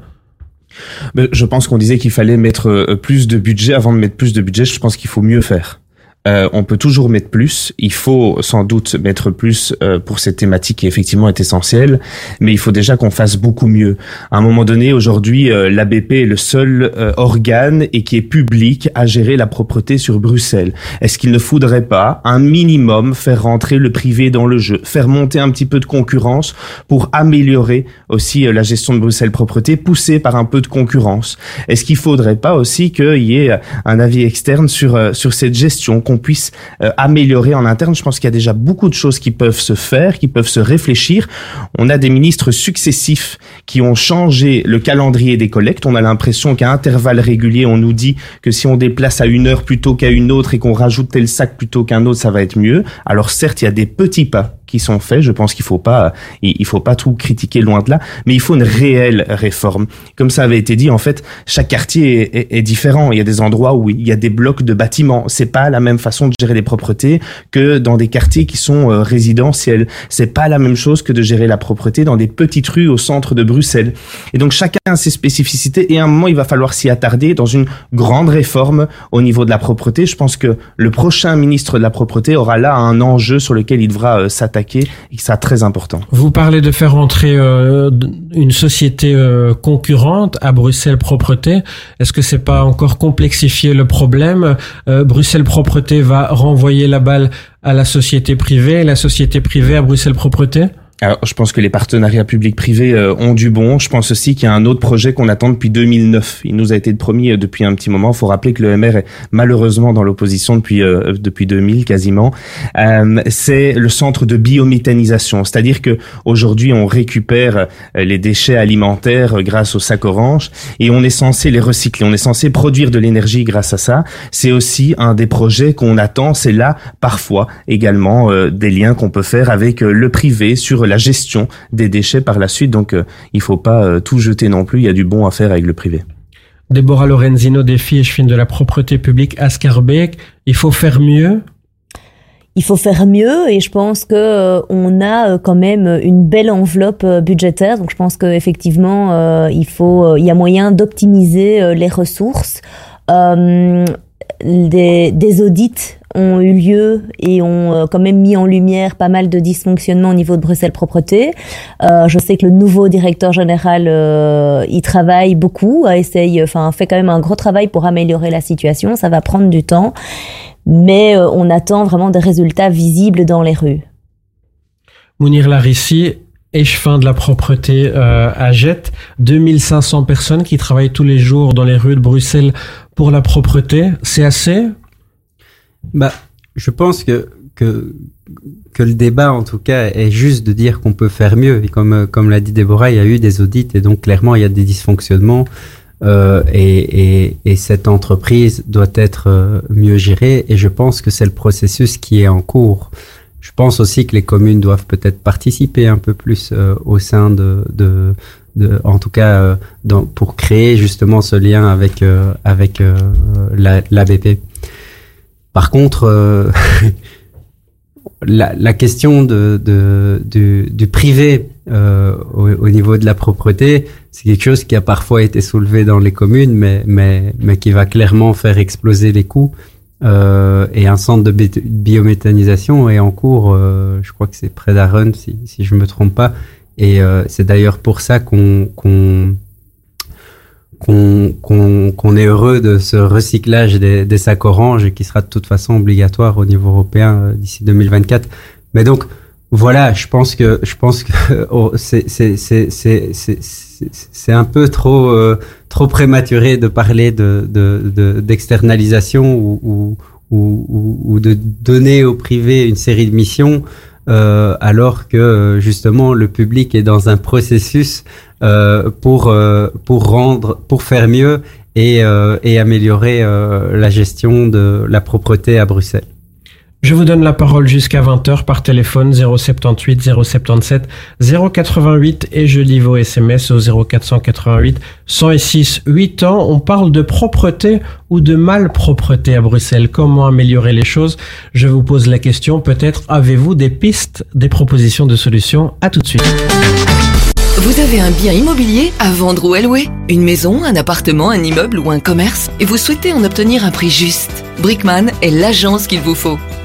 Ben, Je pense qu'on disait qu'il fallait mettre euh, plus de budget. Avant de mettre plus de budget, je pense qu'il faut mieux faire. Euh, on peut toujours mettre plus. Il faut sans doute mettre plus euh, pour cette thématique qui effectivement est essentielle, mais il faut déjà qu'on fasse beaucoup mieux. À un moment donné, aujourd'hui, euh, l'ABP est le seul euh, organe et qui est public à gérer la propreté sur Bruxelles. Est-ce qu'il ne faudrait pas un minimum faire rentrer le privé dans le jeu, faire monter un petit peu de concurrence pour améliorer aussi euh, la gestion de Bruxelles propreté, poussée par un peu de concurrence? Est-ce qu'il faudrait pas aussi qu'il y ait un avis externe sur euh, sur cette gestion qu'on puisse euh, améliorer en interne. Je pense qu'il y a déjà beaucoup de choses qui peuvent se faire, qui peuvent se réfléchir. On a des ministres successifs qui ont changé le calendrier des collectes. On a l'impression qu'à intervalles réguliers, on nous dit que si on déplace à une heure plutôt qu'à une autre et qu'on rajoute tel sac plutôt qu'un autre, ça va être mieux. Alors certes, il y a des petits pas qui sont faits. Je pense qu'il faut pas, il faut pas tout critiquer loin de là, mais il faut une réelle réforme. Comme ça avait été dit, en fait, chaque quartier est, différent. Il y a des endroits où il y a des blocs de bâtiments. C'est pas la même façon de gérer les propretés que dans des quartiers qui sont euh, résidentiels. C'est pas la même chose que de gérer la propreté dans des petites rues au centre de Bruxelles. Et donc chacun a ses spécificités et à un moment il va falloir s'y attarder dans une grande réforme au niveau de la propreté. Je pense que le prochain ministre de la propreté aura là un enjeu sur lequel il devra euh, s'attaquer et. Vous parlez de faire entrer euh, une société euh, concurrente à Bruxelles Propreté. Est-ce que c'est pas encore complexifier le problème? Euh, Bruxelles Propreté va renvoyer la balle à la société privée, la société privée à Bruxelles Propreté? Alors, je pense que les partenariats publics-privés euh, ont du bon. Je pense aussi qu'il y a un autre projet qu'on attend depuis 2009. Il nous a été promis euh, depuis un petit moment. Il faut rappeler que le MR est malheureusement dans l'opposition depuis euh, depuis 2000 quasiment. c'est le centre de biométhanisation, c'est-à-dire que aujourd'hui on récupère les déchets alimentaires grâce au sac orange et on est censé les recycler. On est censé produire de l'énergie grâce à ça. C'est aussi un des projets qu'on attend. C'est là parfois également des liens qu'on peut faire avec le privé sur la gestion des déchets par la suite. Donc, euh, il faut pas euh, tout jeter non plus. Il y a du bon à faire avec le privé. Déborah Lorenzino, défi échevine de la propreté publique à Scarbeck. Il faut faire mieux? Il faut faire mieux et je pense que euh, on a quand même une belle enveloppe budgétaire donc je pense qu'effectivement il faut il y a moyen d'optimiser les ressources des, des audits ont eu lieu et ont euh, quand même mis en lumière pas mal de dysfonctionnements au niveau de Bruxelles Propreté. Euh, je sais que le nouveau directeur général euh, y travaille beaucoup, essaye, enfin fait quand même un gros travail pour améliorer la situation. Ça va prendre du temps, mais euh, on attend vraiment des résultats visibles dans les rues. Mounir Larissi, échevin de la propreté euh, à Jette, 2500 personnes qui travaillent tous les jours dans les rues de Bruxelles pour la propreté. C'est assez? Bah, je pense que, que, que le débat, en tout cas, est juste de dire qu'on peut faire mieux. Et comme, euh, comme l'a dit Déborah, il y a eu des audits et donc clairement, il y a des dysfonctionnements. Euh, et, et, et, cette entreprise doit être euh, mieux gérée. Et je pense que c'est le processus qui est en cours. Je pense aussi que les communes doivent peut-être participer un peu plus euh, au sein de, de, de, en tout cas, euh, dans, pour créer justement ce lien avec avec la, l'ABP. Par contre, euh, la, la, question de, de, du, du privé euh, au, au, niveau de la propreté, c'est quelque chose qui a parfois été soulevé dans les communes, mais, mais, mais qui va clairement faire exploser les coûts. Euh, et un centre de biométhanisation est en cours, euh, je crois que c'est près d'Aron, si, si je me trompe pas. Et euh, c'est d'ailleurs pour ça qu'on qu'on qu'on est heureux de ce recyclage des, des, sacs orange qui sera de toute façon obligatoire au niveau européen euh, d'ici 2024. Mais donc voilà, je pense que je pense que oh, c'est c'est un peu trop euh, trop prématuré de parler de d'externalisation de, ou, ou, de donner au privé une série de missions euh, alors que justement le public est dans un processus euh, pour euh, pour rendre pour faire mieux et, euh, améliorer euh, la gestion de la propreté à Bruxelles. Je vous donne la parole jusqu'à 20h par téléphone 078 077 088 et je lis vos SMS au 0488 106 8 ans. On parle de propreté ou de malpropreté à Bruxelles? Comment améliorer les choses? Je vous pose la question. Peut-être avez-vous des pistes, des propositions de solutions? À tout de suite. Vous avez un bien immobilier à vendre ou à louer? Une maison, un appartement, un immeuble ou un commerce? Et vous souhaitez en obtenir un prix juste? Brickman est l'agence qu'il vous faut.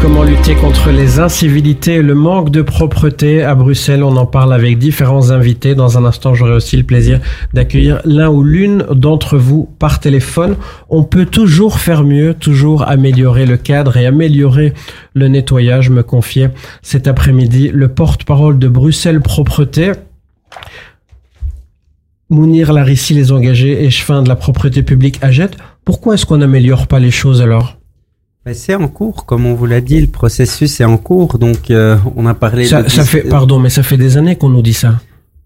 Comment lutter contre les incivilités et le manque de propreté à Bruxelles On en parle avec différents invités. Dans un instant, j'aurai aussi le plaisir d'accueillir l'un ou l'une d'entre vous par téléphone. On peut toujours faire mieux, toujours améliorer le cadre et améliorer le nettoyage, me confiait cet après-midi le porte-parole de Bruxelles Propreté. Mounir Larissi, les engagés et chefin de la propreté publique à Jette. Pourquoi est-ce qu'on n'améliore pas les choses alors? C'est en cours, comme on vous l'a dit, le processus est en cours. Donc, euh, on a parlé. ça, de ça fait, pardon, mais ça fait des années qu'on nous dit ça.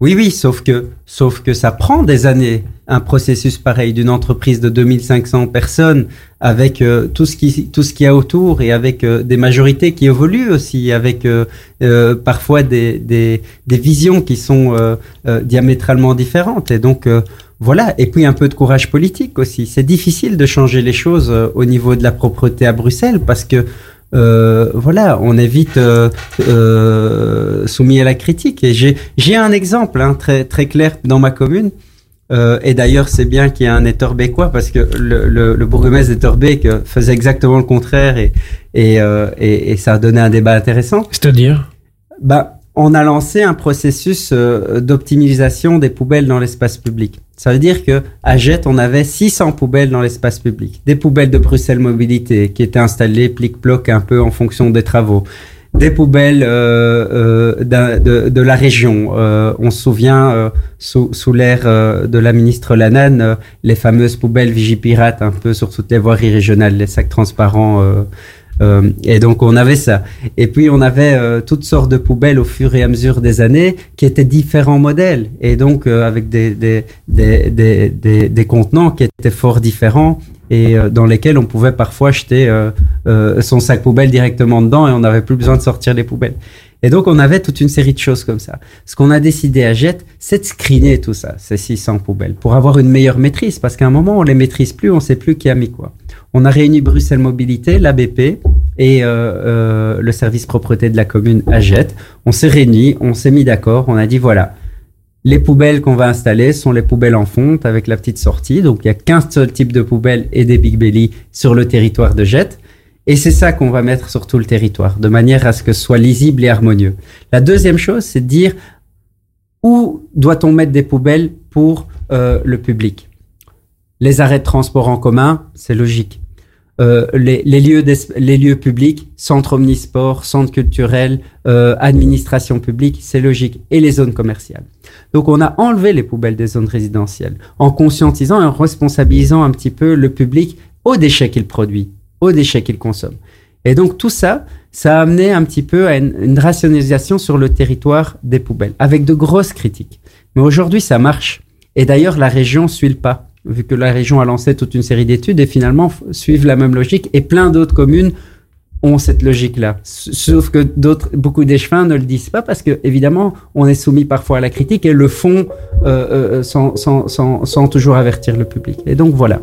Oui, oui, sauf que, sauf que ça prend des années, un processus pareil d'une entreprise de 2500 personnes avec euh, tout ce qui tout ce qu'il y a autour et avec euh, des majorités qui évoluent aussi, avec euh, parfois des, des, des visions qui sont diamétralement différentes. Et donc voilà, et puis un peu de courage politique aussi. C'est difficile de changer les choses euh, au niveau de la propreté à Bruxelles parce que euh, voilà, on est vite euh, euh, soumis à la critique. Et j'ai un exemple hein, très très clair dans ma commune. Euh, et d'ailleurs, c'est bien qu'il y ait un Etterbecquois parce que le, le, le bourgmestre d'Etterbeek euh, faisait exactement le contraire et, et, euh, et, et ça a donné un débat intéressant. C'est-à-dire? Bah, on a lancé un processus d'optimisation des poubelles dans l'espace public. Ça veut dire que à Jette, on avait 600 poubelles dans l'espace public. Des poubelles de Bruxelles Mobilité qui étaient installées plic-ploc un peu en fonction des travaux. Des poubelles euh, euh, de, de la région. Euh, on se souvient, euh, sous, sous l'ère euh, de la ministre Lanane, euh, les fameuses poubelles Vigipirate un peu sur toutes les voiries régionales, les sacs transparents. Euh, et donc on avait ça. Et puis on avait euh, toutes sortes de poubelles au fur et à mesure des années qui étaient différents modèles et donc euh, avec des, des, des, des, des, contenants qui étaient fort différents et dans lesquels on pouvait parfois jeter son sac poubelle directement dedans et on n'avait plus besoin de sortir les poubelles. Et donc on avait toute une série de choses comme ça. Ce qu'on a décidé à Jet, c'est de screener tout ça, ces 600 poubelles, pour avoir une meilleure maîtrise, parce qu'à un moment on les maîtrise plus, on sait plus qui a mis quoi. On a réuni Bruxelles Mobilité, l'ABP et euh, euh, le service propreté de la commune à Jet. On s'est réunis, on s'est mis d'accord, on a dit voilà, les poubelles qu'on va installer sont les poubelles en fonte avec la petite sortie. Donc il y a 15 seuls types de poubelles et des Big Belly sur le territoire de Jet. Et c'est ça qu'on va mettre sur tout le territoire, de manière à ce que ce soit lisible et harmonieux. La deuxième chose, c'est de dire où doit-on mettre des poubelles pour euh, le public? Les arrêts de transport en commun, c'est logique. Euh, les, lieux publics, centre omnisport, centre culturel, euh, administration c'est logique. Et les zones commerciales. Donc on a enlevé les poubelles des zones résidentielles en conscientisant et en responsabilisant un petit peu le public aux déchets qu'il produit, aux déchets qu'il consomme. Et donc tout ça, ça a amené un petit peu à une rationalisation sur le territoire des poubelles, avec de grosses critiques. Mais aujourd'hui, ça marche. Et d'ailleurs, la région suit le pas, vu que la région a lancé toute une série d'études et finalement suivent la même logique. Et plein d'autres communes ont cette logique-là. Sauf que d'autres, beaucoup d'échevins ne le disent pas parce que, évidemment, on est soumis parfois à la critique et le font euh, euh, sans, sans, sans, sans toujours avertir le public. Et donc voilà.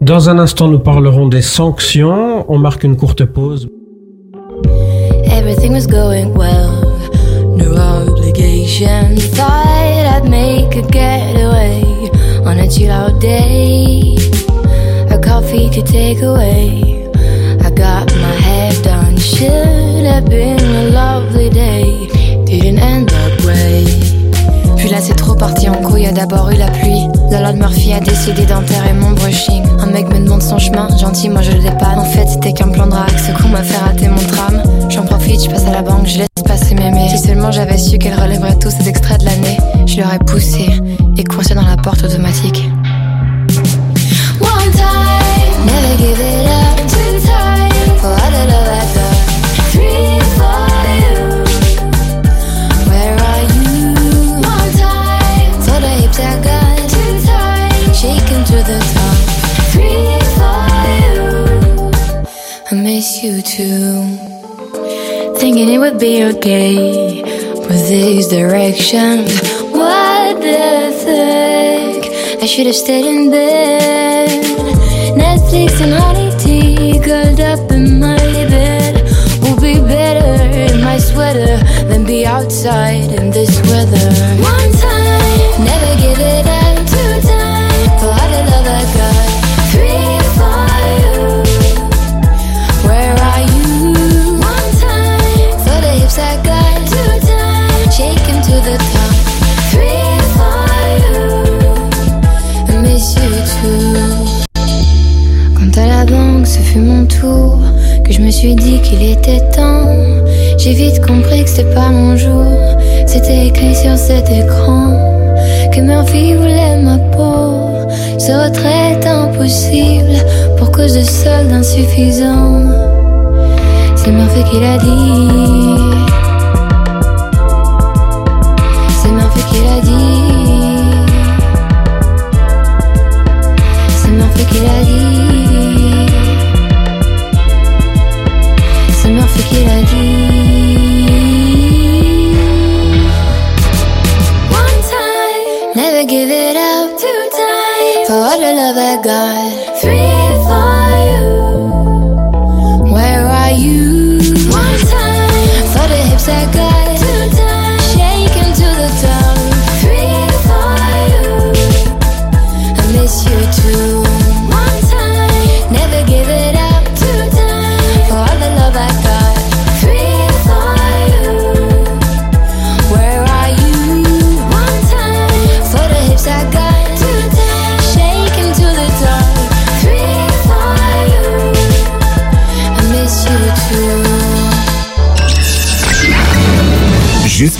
Dans un instant, nous parlerons des sanctions. On marque une courte pause. Everything was going well, no obligation. Thought I'd make a getaway on a chill out day. A coffee to take away. I got my hair done, should have been a lovely day. Didn't end that way. Puis là c'est trop parti en couille, y a d'abord eu la pluie. La Lord Murphy a décidé d'enterrer mon brushing. Un mec me demande son chemin, gentil, moi je le dépanne. En fait c'était qu'un plan de ce m'a fait rater mon tram. J'en profite, je passe à la banque, je laisse passer mémé. Si seulement j'avais su qu'elle relèverait tous ces extraits de l'année, je l'aurais poussé et coincé dans la porte automatique. One time, never give it up. Two times, the top. Three for you. I miss you too. Thinking it would be okay with these directions. What the fuck? I should have stayed in bed. Netflix and honey tea, curled up in my bed. Will be better in my sweater than be outside que je me suis dit qu'il était temps. J'ai vite compris que c'était pas mon jour. C'était écrit sur cet écran que Murphy voulait ma peau. Ce retrait est impossible pour cause de soldes insuffisants. C'est Murphy qui l'a dit. Three for you. Where are you? One time, for the hips I got.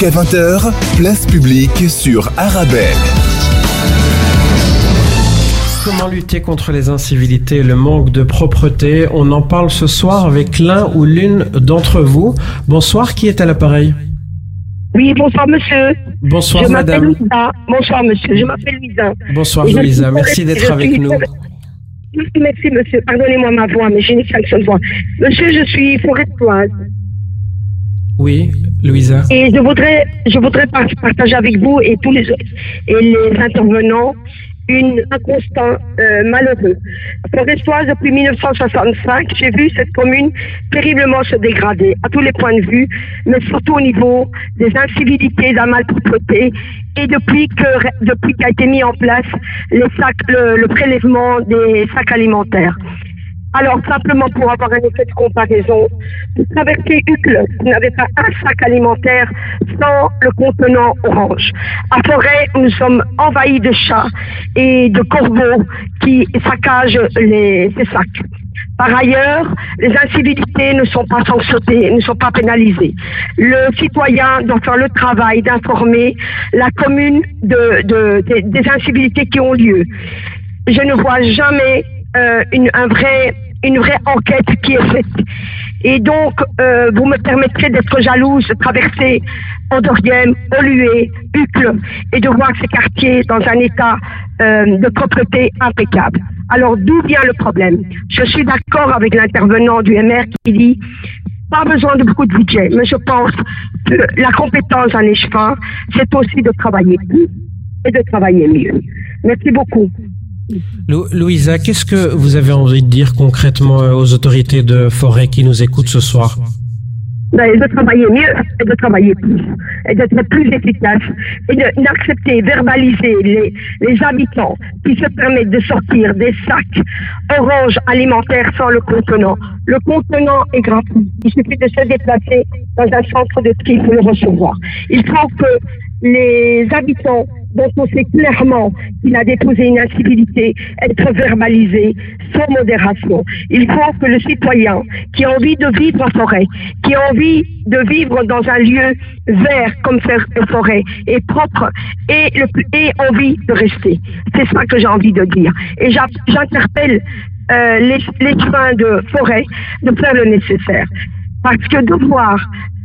Jusqu'à 20h, place publique sur Arabelle. Comment lutter contre les incivilités et le manque de propreté? On en parle ce soir avec l'un ou l'une d'entre vous. Bonsoir, qui est à l'appareil? Oui, bonsoir monsieur. Bonsoir, je madame. Bonsoir monsieur, je m'appelle Louisa. Bonsoir, Et suis Merci d'être avec suis nous. Merci monsieur, pardonnez-moi ma voix, mais j'ai une extinction de voix. Monsieur, je suis forestoise Oui, Louisa. et je voudrais, je voudrais par- partager avec vous et tous les et les intervenants une, un constat euh, malheureux. Forestoise, depuis 1965, j'ai vu cette commune terriblement se dégrader à tous les points de vue, mais surtout au niveau des incivilités, de la malpropreté, et depuis que depuis qu'a été mis en place les sacs, le, le prélèvement des sacs alimentaires. Alors, simplement pour avoir un effet de comparaison, vous traversez Uccle, vous n'avez pas un sac alimentaire sans le contenant orange. À Forêt, nous sommes envahis de chats et de corbeaux qui saccagent les, ces sacs. Par ailleurs, les incivilités ne sont pas sanctionnées, ne sont pas pénalisées. Le citoyen doit faire le travail d'informer la commune de, de- des incivilités qui ont lieu. Je ne vois jamais euh, une, un vrai, une vraie enquête qui est faite. Et donc, euh, vous me permettrez d'être jalouse de traverser Andoriem, Olué, Uccle et de voir ces quartiers dans un état euh, de propreté impeccable. Alors, d'où vient le problème? Je suis d'accord avec l'intervenant du MR qui dit pas besoin de beaucoup de budget, mais je pense que la compétence d'un échevin, c'est aussi de travailler plus et de travailler mieux. Merci beaucoup. Lou- Louisa, qu'est-ce que vous avez envie de dire concrètement euh, aux autorités de forêt qui nous écoutent ce soir? Ben, de travailler mieux et de travailler plus et d'être plus efficace et d'accepter, verbaliser les, les habitants qui se permettent de sortir des sacs orange alimentaires sans le contenant. Le contenant est gratuit. Il suffit de se déplacer dans un centre de tri pour le recevoir. Il faut que les habitants dont on sait clairement qu'il a déposé une incivilité être verbalisé sans modération. Il faut que le citoyen qui a envie de vivre en forêt, qui a envie de vivre dans un lieu vert comme une forêt et propre, ait, le, ait envie de rester. C'est ça que j'ai envie de dire. Et j'interpelle euh, les, les de forêt de faire le nécessaire. Parce que devoir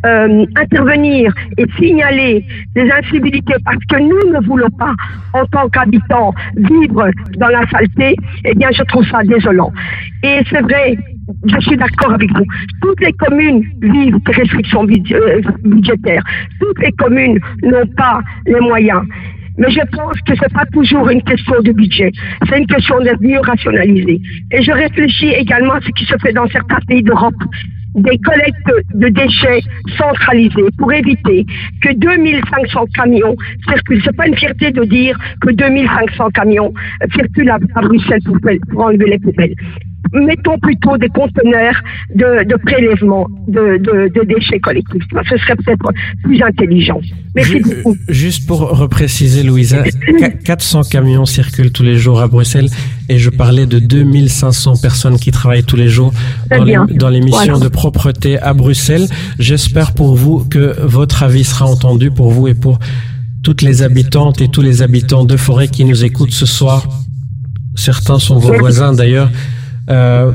euh, intervenir et signaler des incivilités parce que nous ne voulons pas, en tant qu'habitants, vivre dans la saleté, eh bien, je trouve ça désolant. Et c'est vrai, je suis d'accord avec vous. Toutes les communes vivent des restrictions euh, budgétaires. Toutes les communes n'ont pas les moyens. Mais je pense que c'est pas toujours une question de budget. C'est une question de mieux rationaliser. Et je réfléchis également à ce qui se fait dans certains pays d'Europe des collectes de déchets centralisées pour éviter que 2500 camions circulent. C'est pas une fierté de dire que 2500 camions circulent à, à Bruxelles pour, pour enlever les poubelles. Mettons plutôt des conteneurs de, de prélèvement de, de, de, déchets collectifs. Ce serait peut-être plus intelligent. Merci beaucoup. Juste pour repréciser, Louisa, 400 camions circulent tous les jours à Bruxelles et je parlais de 2500 personnes qui travaillent tous les jours dans les, dans les, missions de propreté à Bruxelles. J'espère pour vous que votre avis sera entendu pour vous et pour toutes les habitantes et tous les habitants de forêt qui nous écoutent ce soir. Certains sont vos voisins d'ailleurs. Euh,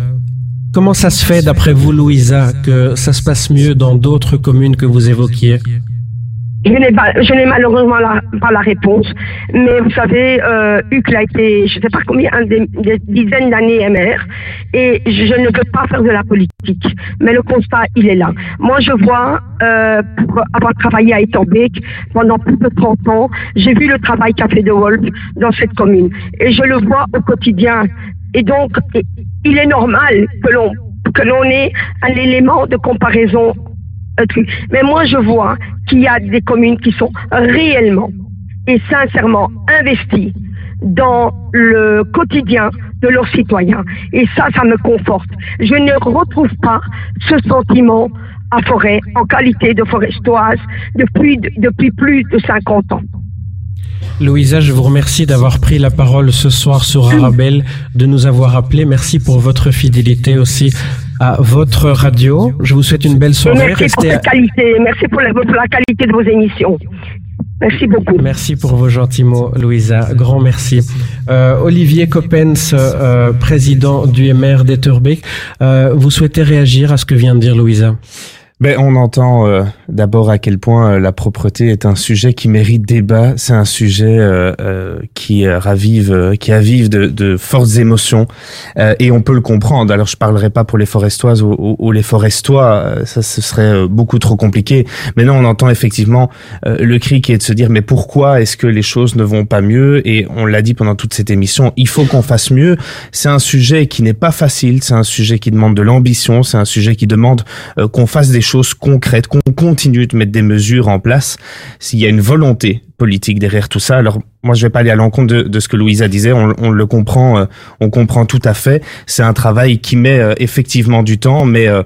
comment ça se fait, d'après vous, Louisa, que ça se passe mieux dans d'autres communes que vous évoquiez je n'ai, malheureusement pas la réponse, mais vous savez, euh, Huc a été, je ne sais pas combien, des, dizaines d'années MR, et je ne veux pas faire de la politique, mais le constat, il est là. Moi, je vois, euh, pour avoir travaillé à Etterbeek pendant plus de 30 ans, j'ai vu le travail qu'a fait De Wolf dans cette commune, et je le vois au quotidien. Et donc, il est normal que l'on que l'on ait un élément de comparaison mais moi, je vois qu'il y a des communes qui sont réellement et sincèrement investies dans le quotidien de leurs citoyens. Et ça, ça me conforte. Je ne retrouve pas ce sentiment à Forêt en qualité de forestoise depuis, depuis plus de 50 ans. Louisa, je vous remercie d'avoir pris la parole ce soir sur Arabelle, de nous avoir appelé. Merci pour votre fidélité aussi à votre radio. Je vous souhaite une belle soirée. Merci pour la qualité. Merci pour la, qualité de vos émissions. Merci beaucoup. Merci pour vos gentils mots, Louisa. Grand merci. Euh, Olivier Coppens, euh, président du MR d'Etterbeek, euh, vous souhaitez réagir à ce que vient de dire Louisa? Ben, on entend euh, d'abord à quel point euh, la propreté est un sujet qui mérite débat. C'est un sujet euh, qui ravive, qui avive de, de fortes émotions, et on peut le comprendre. Alors, je parlerai pas pour les forestoises ou, les forestois, ça ce serait beaucoup trop compliqué. Mais non, on entend effectivement le cri qui est de se dire mais pourquoi est-ce que les choses ne vont pas mieux? Et on l'a dit pendant toute cette émission, il faut qu'on fasse mieux. C'est un sujet qui n'est pas facile, c'est un sujet qui demande de l'ambition, c'est un sujet qui demande qu'on fasse des choses concrètes, qu'on continue de mettre des mesures en place, s'il y a une volonté politique derrière tout ça. Alors moi, je vais pas aller à l'encontre de, de, ce que Louisa disait. On, on le comprend, euh, on comprend tout à fait. C'est un travail qui met euh, effectivement du temps, mais euh,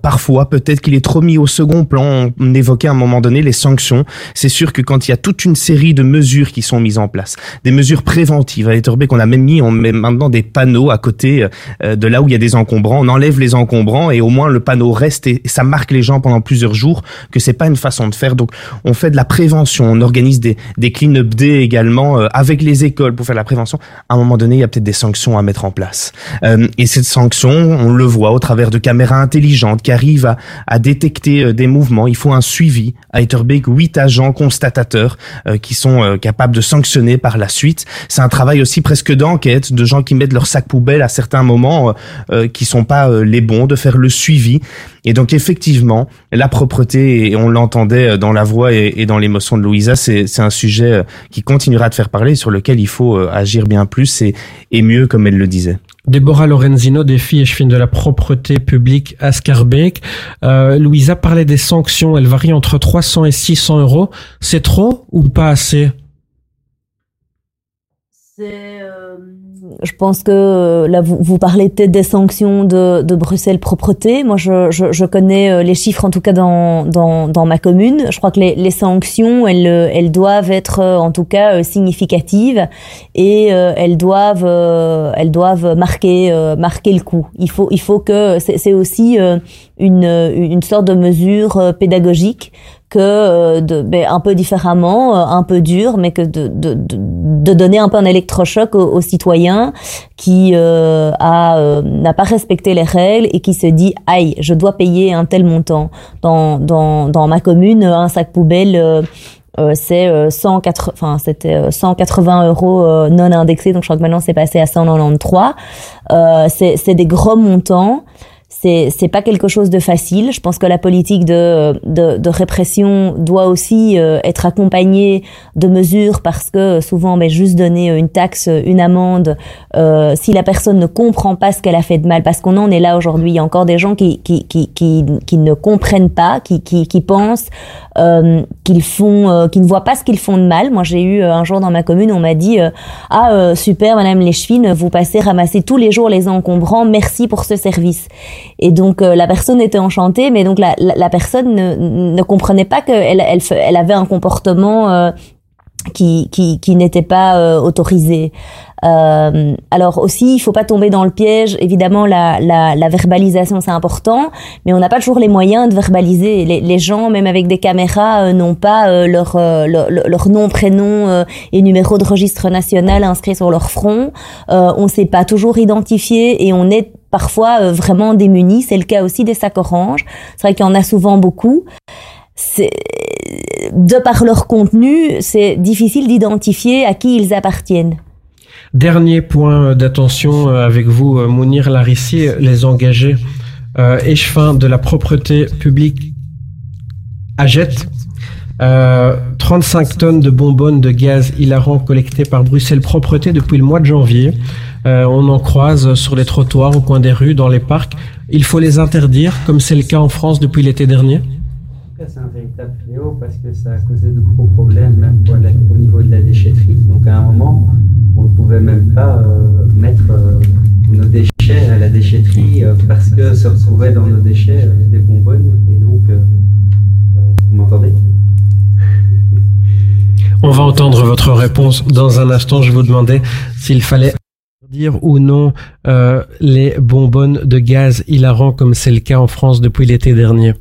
parfois peut-être qu'il est trop mis au second plan. On évoquait à un moment donné les sanctions. C'est sûr que quand il y a toute une série de mesures qui sont mises en place, des mesures préventives à qu'on a même mis, on met maintenant des panneaux à côté de là où il y a des encombrants. On enlève les encombrants et au moins le panneau reste et ça marque les gens pendant plusieurs jours que c'est pas une façon de faire. Donc on fait de la prévention, on organise des, des clean-up day également euh, avec les écoles pour faire la prévention, à un moment donné, il y a peut-être des sanctions à mettre en place. Euh, et cette sanction, on le voit au travers de caméras intelligentes qui arrivent à, à détecter euh, des mouvements. Il faut un suivi. À Etterbeek, huit agents constatateurs qui sont capables de sanctionner par la suite. C'est un travail aussi presque d'enquête de gens qui mettent leur sac poubelle à certains moments qui sont pas les bons, de faire le suivi. Et donc effectivement, la propreté, et on l'entendait dans la voix et, et dans l'émotion de Louisa, c'est un sujet qui continuera de faire parler, sur lequel il faut euh, agir bien plus et, et mieux, comme elle le disait. Déborah Lorenzino, des filles et de la propreté publique à Scarbeck. Euh, Louisa parlait des sanctions, elles varient entre 300 et 600 euros. C'est trop ou pas assez? C'est euh, je pense que euh, là, vous, vous parlez peut-être des sanctions de, de Bruxelles Propreté. Moi, je, je, je, connais euh, les chiffres, en tout cas dans, dans, dans ma commune. Je crois que les, les sanctions, elles, euh, elles doivent être, en tout cas, significatives et elles doivent, elles doivent marquer, marquer le coup. Il faut, il faut que c'est aussi une, une sorte de mesure pédagogique que euh, de, ben, un peu différemment, euh, un peu dur, mais que de, de, de donner un peu un électrochoc aux, citoyens qui euh, a n'a pas respecté les règles et qui se dit aïe, je dois payer un tel montant dans dans, dans ma commune un sac poubelle. Euh, c'est 180, enfin c'était 180 euros non indexés, donc je crois que maintenant c'est passé à 193. Euh, c'est des gros montants c'est c'est pas quelque chose de facile. Je pense que la politique de de, de répression doit aussi euh, être accompagnée de mesures parce que souvent, mais ben, juste donner une taxe, une amende, euh, si la personne ne comprend pas ce qu'elle a fait de mal, parce qu'on en est là aujourd'hui. Il y a encore des gens qui qui qui qui, ne comprennent pas, qui qui, qui pensent euh, qu'ils font, euh, qui ne voient pas ce qu'ils font de mal. Moi, j'ai eu un jour dans ma commune, on m'a dit ah super, Madame Leschvin, vous passez ramasser tous les jours les encombrants. Merci pour ce service. Et donc euh, la personne était enchantée, mais donc la, la, personne ne, ne, comprenait pas qu'elle elle, elle, avait un comportement euh, qui, qui, qui n'était pas euh, autorisé. Euh, alors aussi, il faut pas tomber dans le piège. Évidemment, la, la, la verbalisation c'est important, mais on n'a pas toujours les moyens de verbaliser. Les, les gens, même avec des caméras, n'ont pas leur, leur, leur nom, prénom et numéro de registre national inscrit sur leur front. on ne sait pas toujours identifier et on est parfois euh, vraiment démunis. C'est le cas aussi des sacs oranges. C'est vrai qu'il y en a souvent beaucoup. De par leur contenu, c'est difficile d'identifier à qui ils appartiennent. Dernier point d'attention euh, avec vous, euh, Mounir Larissi, les engagés euh, échevins de la propreté publique Euh, 35 tonnes de bonbonnes de gaz hilarant collectées par Bruxelles Propreté depuis le mois de janvier. Euh, on en croise sur les trottoirs, au coin des rues, dans les parcs. Il faut les interdire, comme c'est le cas en France depuis l'été dernier c'est un véritable fléau parce que ça a causé de gros problèmes même au niveau de la déchetterie. Donc à un moment, on ne pouvait même pas euh, mettre euh, nos déchets à la déchetterie parce que se retrouvaient dans nos déchets des bonbonnes. Et donc, vous m'entendez? On va entendre votre réponse dans un instant. Je vous demandais s'il fallait dire ou non euh, les bonbonnes de gaz hilarant comme c'est le cas en France depuis l'été dernier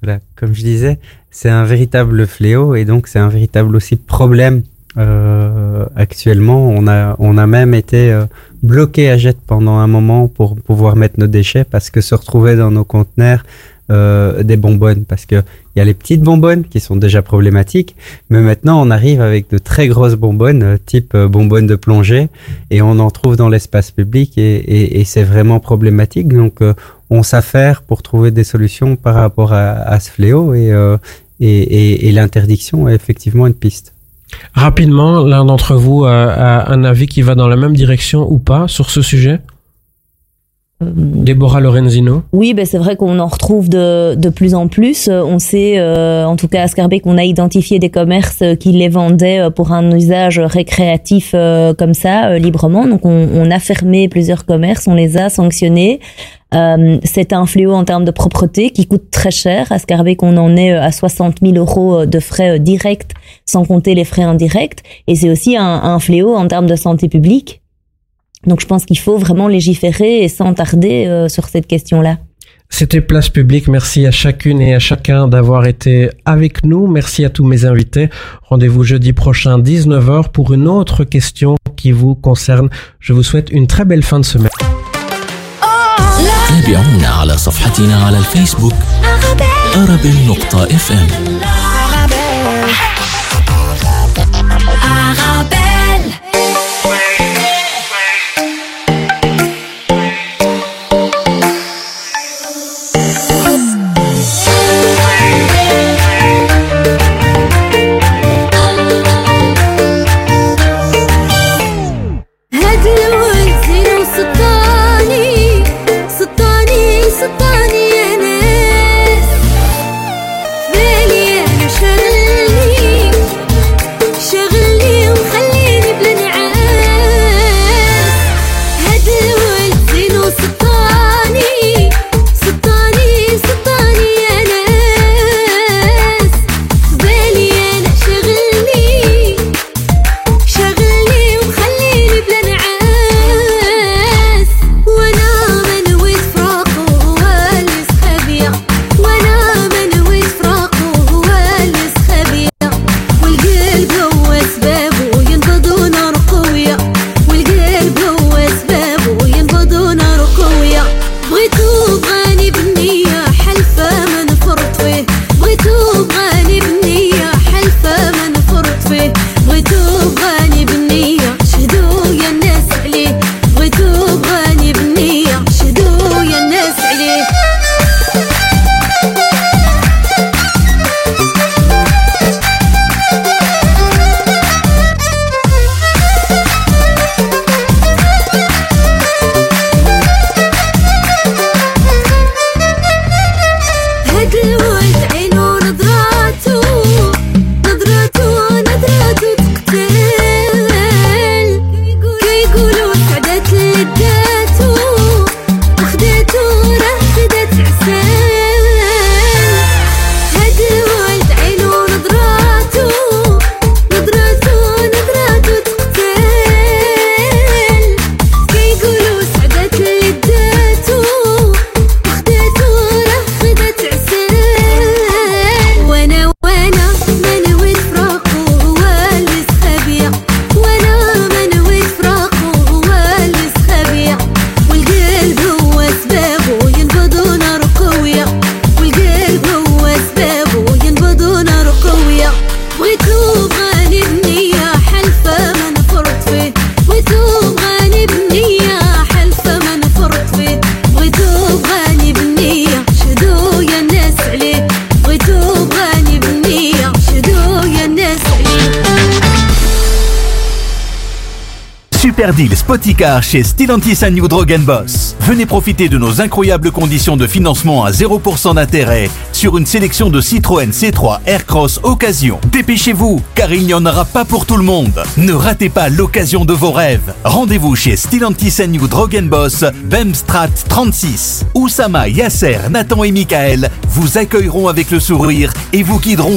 Voilà, comme je disais, c'est un véritable fléau et donc c'est un véritable aussi problème. Euh, actuellement, on a, on a même été euh, bloqué à jet pendant un moment pour pouvoir mettre nos déchets parce que se retrouver dans nos conteneurs euh, des bonbonnes parce que il y a les petites bonbonnes qui sont déjà problématiques, mais maintenant on arrive avec de très grosses bonbonnes, euh, type euh, bonbonnes de plongée, et on en trouve dans l'espace public et, et, et c'est vraiment problématique. Donc on s'affaire pour trouver des solutions par rapport à, à ce fléau et, et, et l'interdiction est effectivement une piste. Rapidement, l'un d'entre vous a un avis qui va dans la même direction ou pas sur ce sujet? Euh, Déborah Lorenzino Oui, ben c'est vrai qu'on en retrouve de, de plus en plus. Euh, on sait, euh, en tout cas à Scarbeck, qu'on a identifié des commerces qui les vendaient pour un usage récréatif comme ça, librement. Donc on, on, a fermé plusieurs commerces, on les a sanctionnés. Euh, c'est un fléau en termes de propreté qui coûte très cher. À Scarbeck, on en est à 60 000 euros de frais directs, sans compter les frais indirects. Et c'est aussi un, un fléau en termes de santé publique donc je pense qu'il faut vraiment légiférer et sans tarder euh, sur cette question-là. C'était Place Publique. Merci à chacune et à chacun d'avoir été avec nous. Merci à tous mes invités. Rendez-vous jeudi prochain 19h pour une autre question qui vous concerne. Je vous souhaite une très belle fin de semaine. Spoticar chez Stellantis New Boss. Venez profiter de nos incroyables conditions de financement à 0% d'intérêt sur une sélection de Citroën C3 Aircross Occasion. Dépêchez-vous, car il n'y en aura pas pour tout le monde. Ne ratez pas l'occasion de vos rêves. Rendez-vous chez Stellantis New Drogen Boss, Bemstrat 36. Oussama, Yasser, Nathan et Michael vous accueilleront avec le sourire et vous guideront